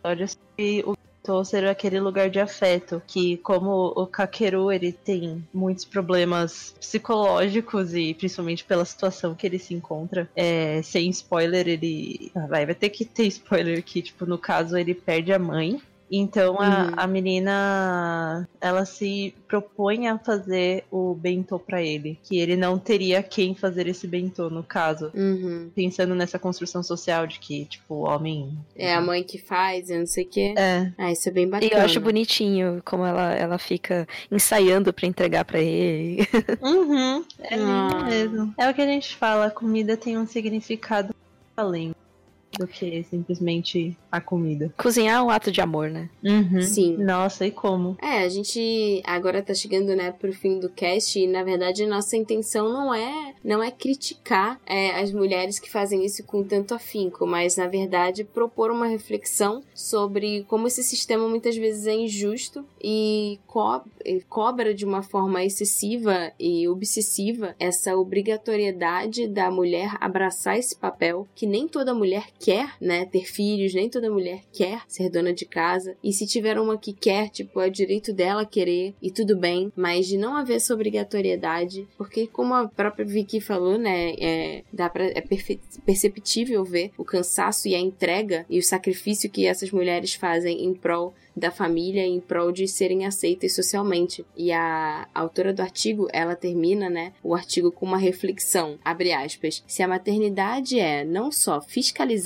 o voltou ser aquele lugar de afeto, que como o Kakeru ele tem muitos problemas psicológicos e principalmente pela situação que ele se encontra, é, sem spoiler ele vai vai ter que ter spoiler que tipo no caso ele perde a mãe então a, uhum. a menina ela se propõe a fazer o bentô para ele, que ele não teria quem fazer esse bentô no caso, uhum. pensando nessa construção social de que tipo o homem é a mãe que faz, eu não sei o quê. É. Ah, isso é bem bacana. E eu acho bonitinho como ela ela fica ensaiando para entregar para ele. [laughs] Uhum. É ah. mesmo. É o que a gente fala, a comida tem um significado além do que simplesmente a comida. Cozinhar é um ato de amor, né? Uhum. Sim. Nossa, e como? É, a gente agora tá chegando, né, pro fim do cast e na verdade nossa intenção não é não é criticar é, as mulheres que fazem isso com tanto afinco, mas na verdade propor uma reflexão sobre como esse sistema muitas vezes é injusto e co cobra de uma forma excessiva e obsessiva essa obrigatoriedade da mulher abraçar esse papel que nem toda mulher quer, né, ter filhos, nem toda mulher quer ser dona de casa. E se tiver uma que quer, tipo, é direito dela querer e tudo bem, mas de não haver essa obrigatoriedade, porque como a própria Vicky falou, né, é, dá pra, é perceptível ver o cansaço e a entrega e o sacrifício que essas mulheres fazem em prol da família em prol de serem aceitas socialmente. E a, autora do artigo, ela termina, né, o artigo com uma reflexão, abre aspas, se a maternidade é não só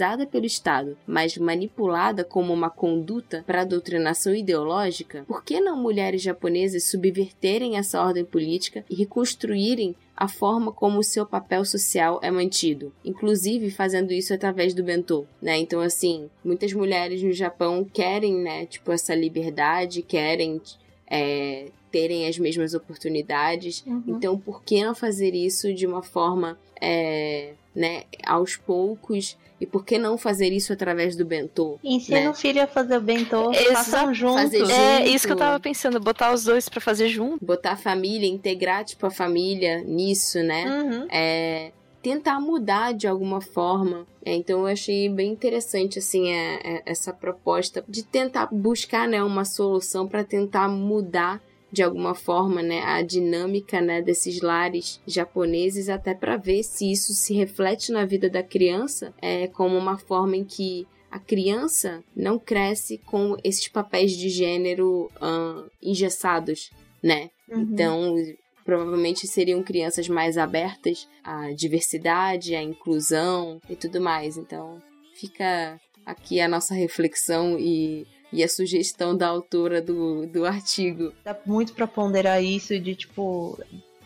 fiscalizada pelo Estado, mas manipulada como uma conduta para doutrinação ideológica, por que não mulheres japonesas subverterem essa ordem política e reconstruírem a forma como o seu papel social é mantido, inclusive fazendo isso através do bentô, né? Então assim, muitas mulheres no Japão querem, né, tipo essa liberdade, querem é, terem as mesmas oportunidades. Uhum. Então, por que não fazer isso de uma forma, é, né, aos poucos? E por que não fazer isso através do bentô? Ensina né? o filho a fazer o bentô, façam juntos. Fazer junto. É isso que eu tava pensando, botar os dois para fazer junto. Botar a família, integrar, tipo, a família nisso, né? Uhum. É, tentar mudar de alguma forma. É, então eu achei bem interessante assim é, é, essa proposta de tentar buscar né, uma solução para tentar mudar de alguma forma, né, a dinâmica, né, desses lares japoneses, até para ver se isso se reflete na vida da criança, é como uma forma em que a criança não cresce com esses papéis de gênero uh, engessados, né? Uhum. Então, provavelmente seriam crianças mais abertas à diversidade, à inclusão e tudo mais. Então, fica aqui a nossa reflexão e E a sugestão da autora do, do artigo. Dá muito pra ponderar isso de, tipo,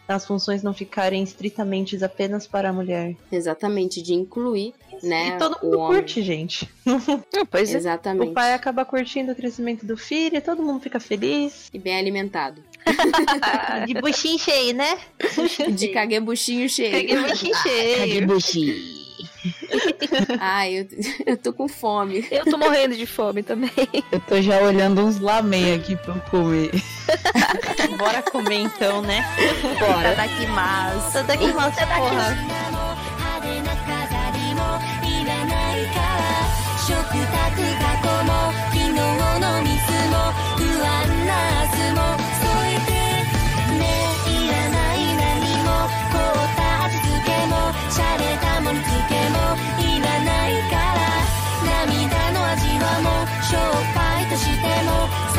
as funções não ficarem estritamente apenas para a mulher. Exatamente, de incluir, né? E todo o mundo homem. curte, gente. [laughs] Ah, pois é. Exatamente. O pai acaba curtindo o crescimento do filho, todo mundo fica feliz. E bem alimentado. [laughs] De buchinho cheio, né? De caguei buchinho cheio. Peguei buchinho [laughs] cheio. Kagebushi. [laughs] Ai, eu, eu tô com fome. Eu tô morrendo de fome também. Eu tô já olhando uns lamen aqui pra eu comer. [laughs] Bora comer então, né? Bora. Tá Tadakimasu. Tadakimasu, tá tá porra. 派手な飾りもいらないからでも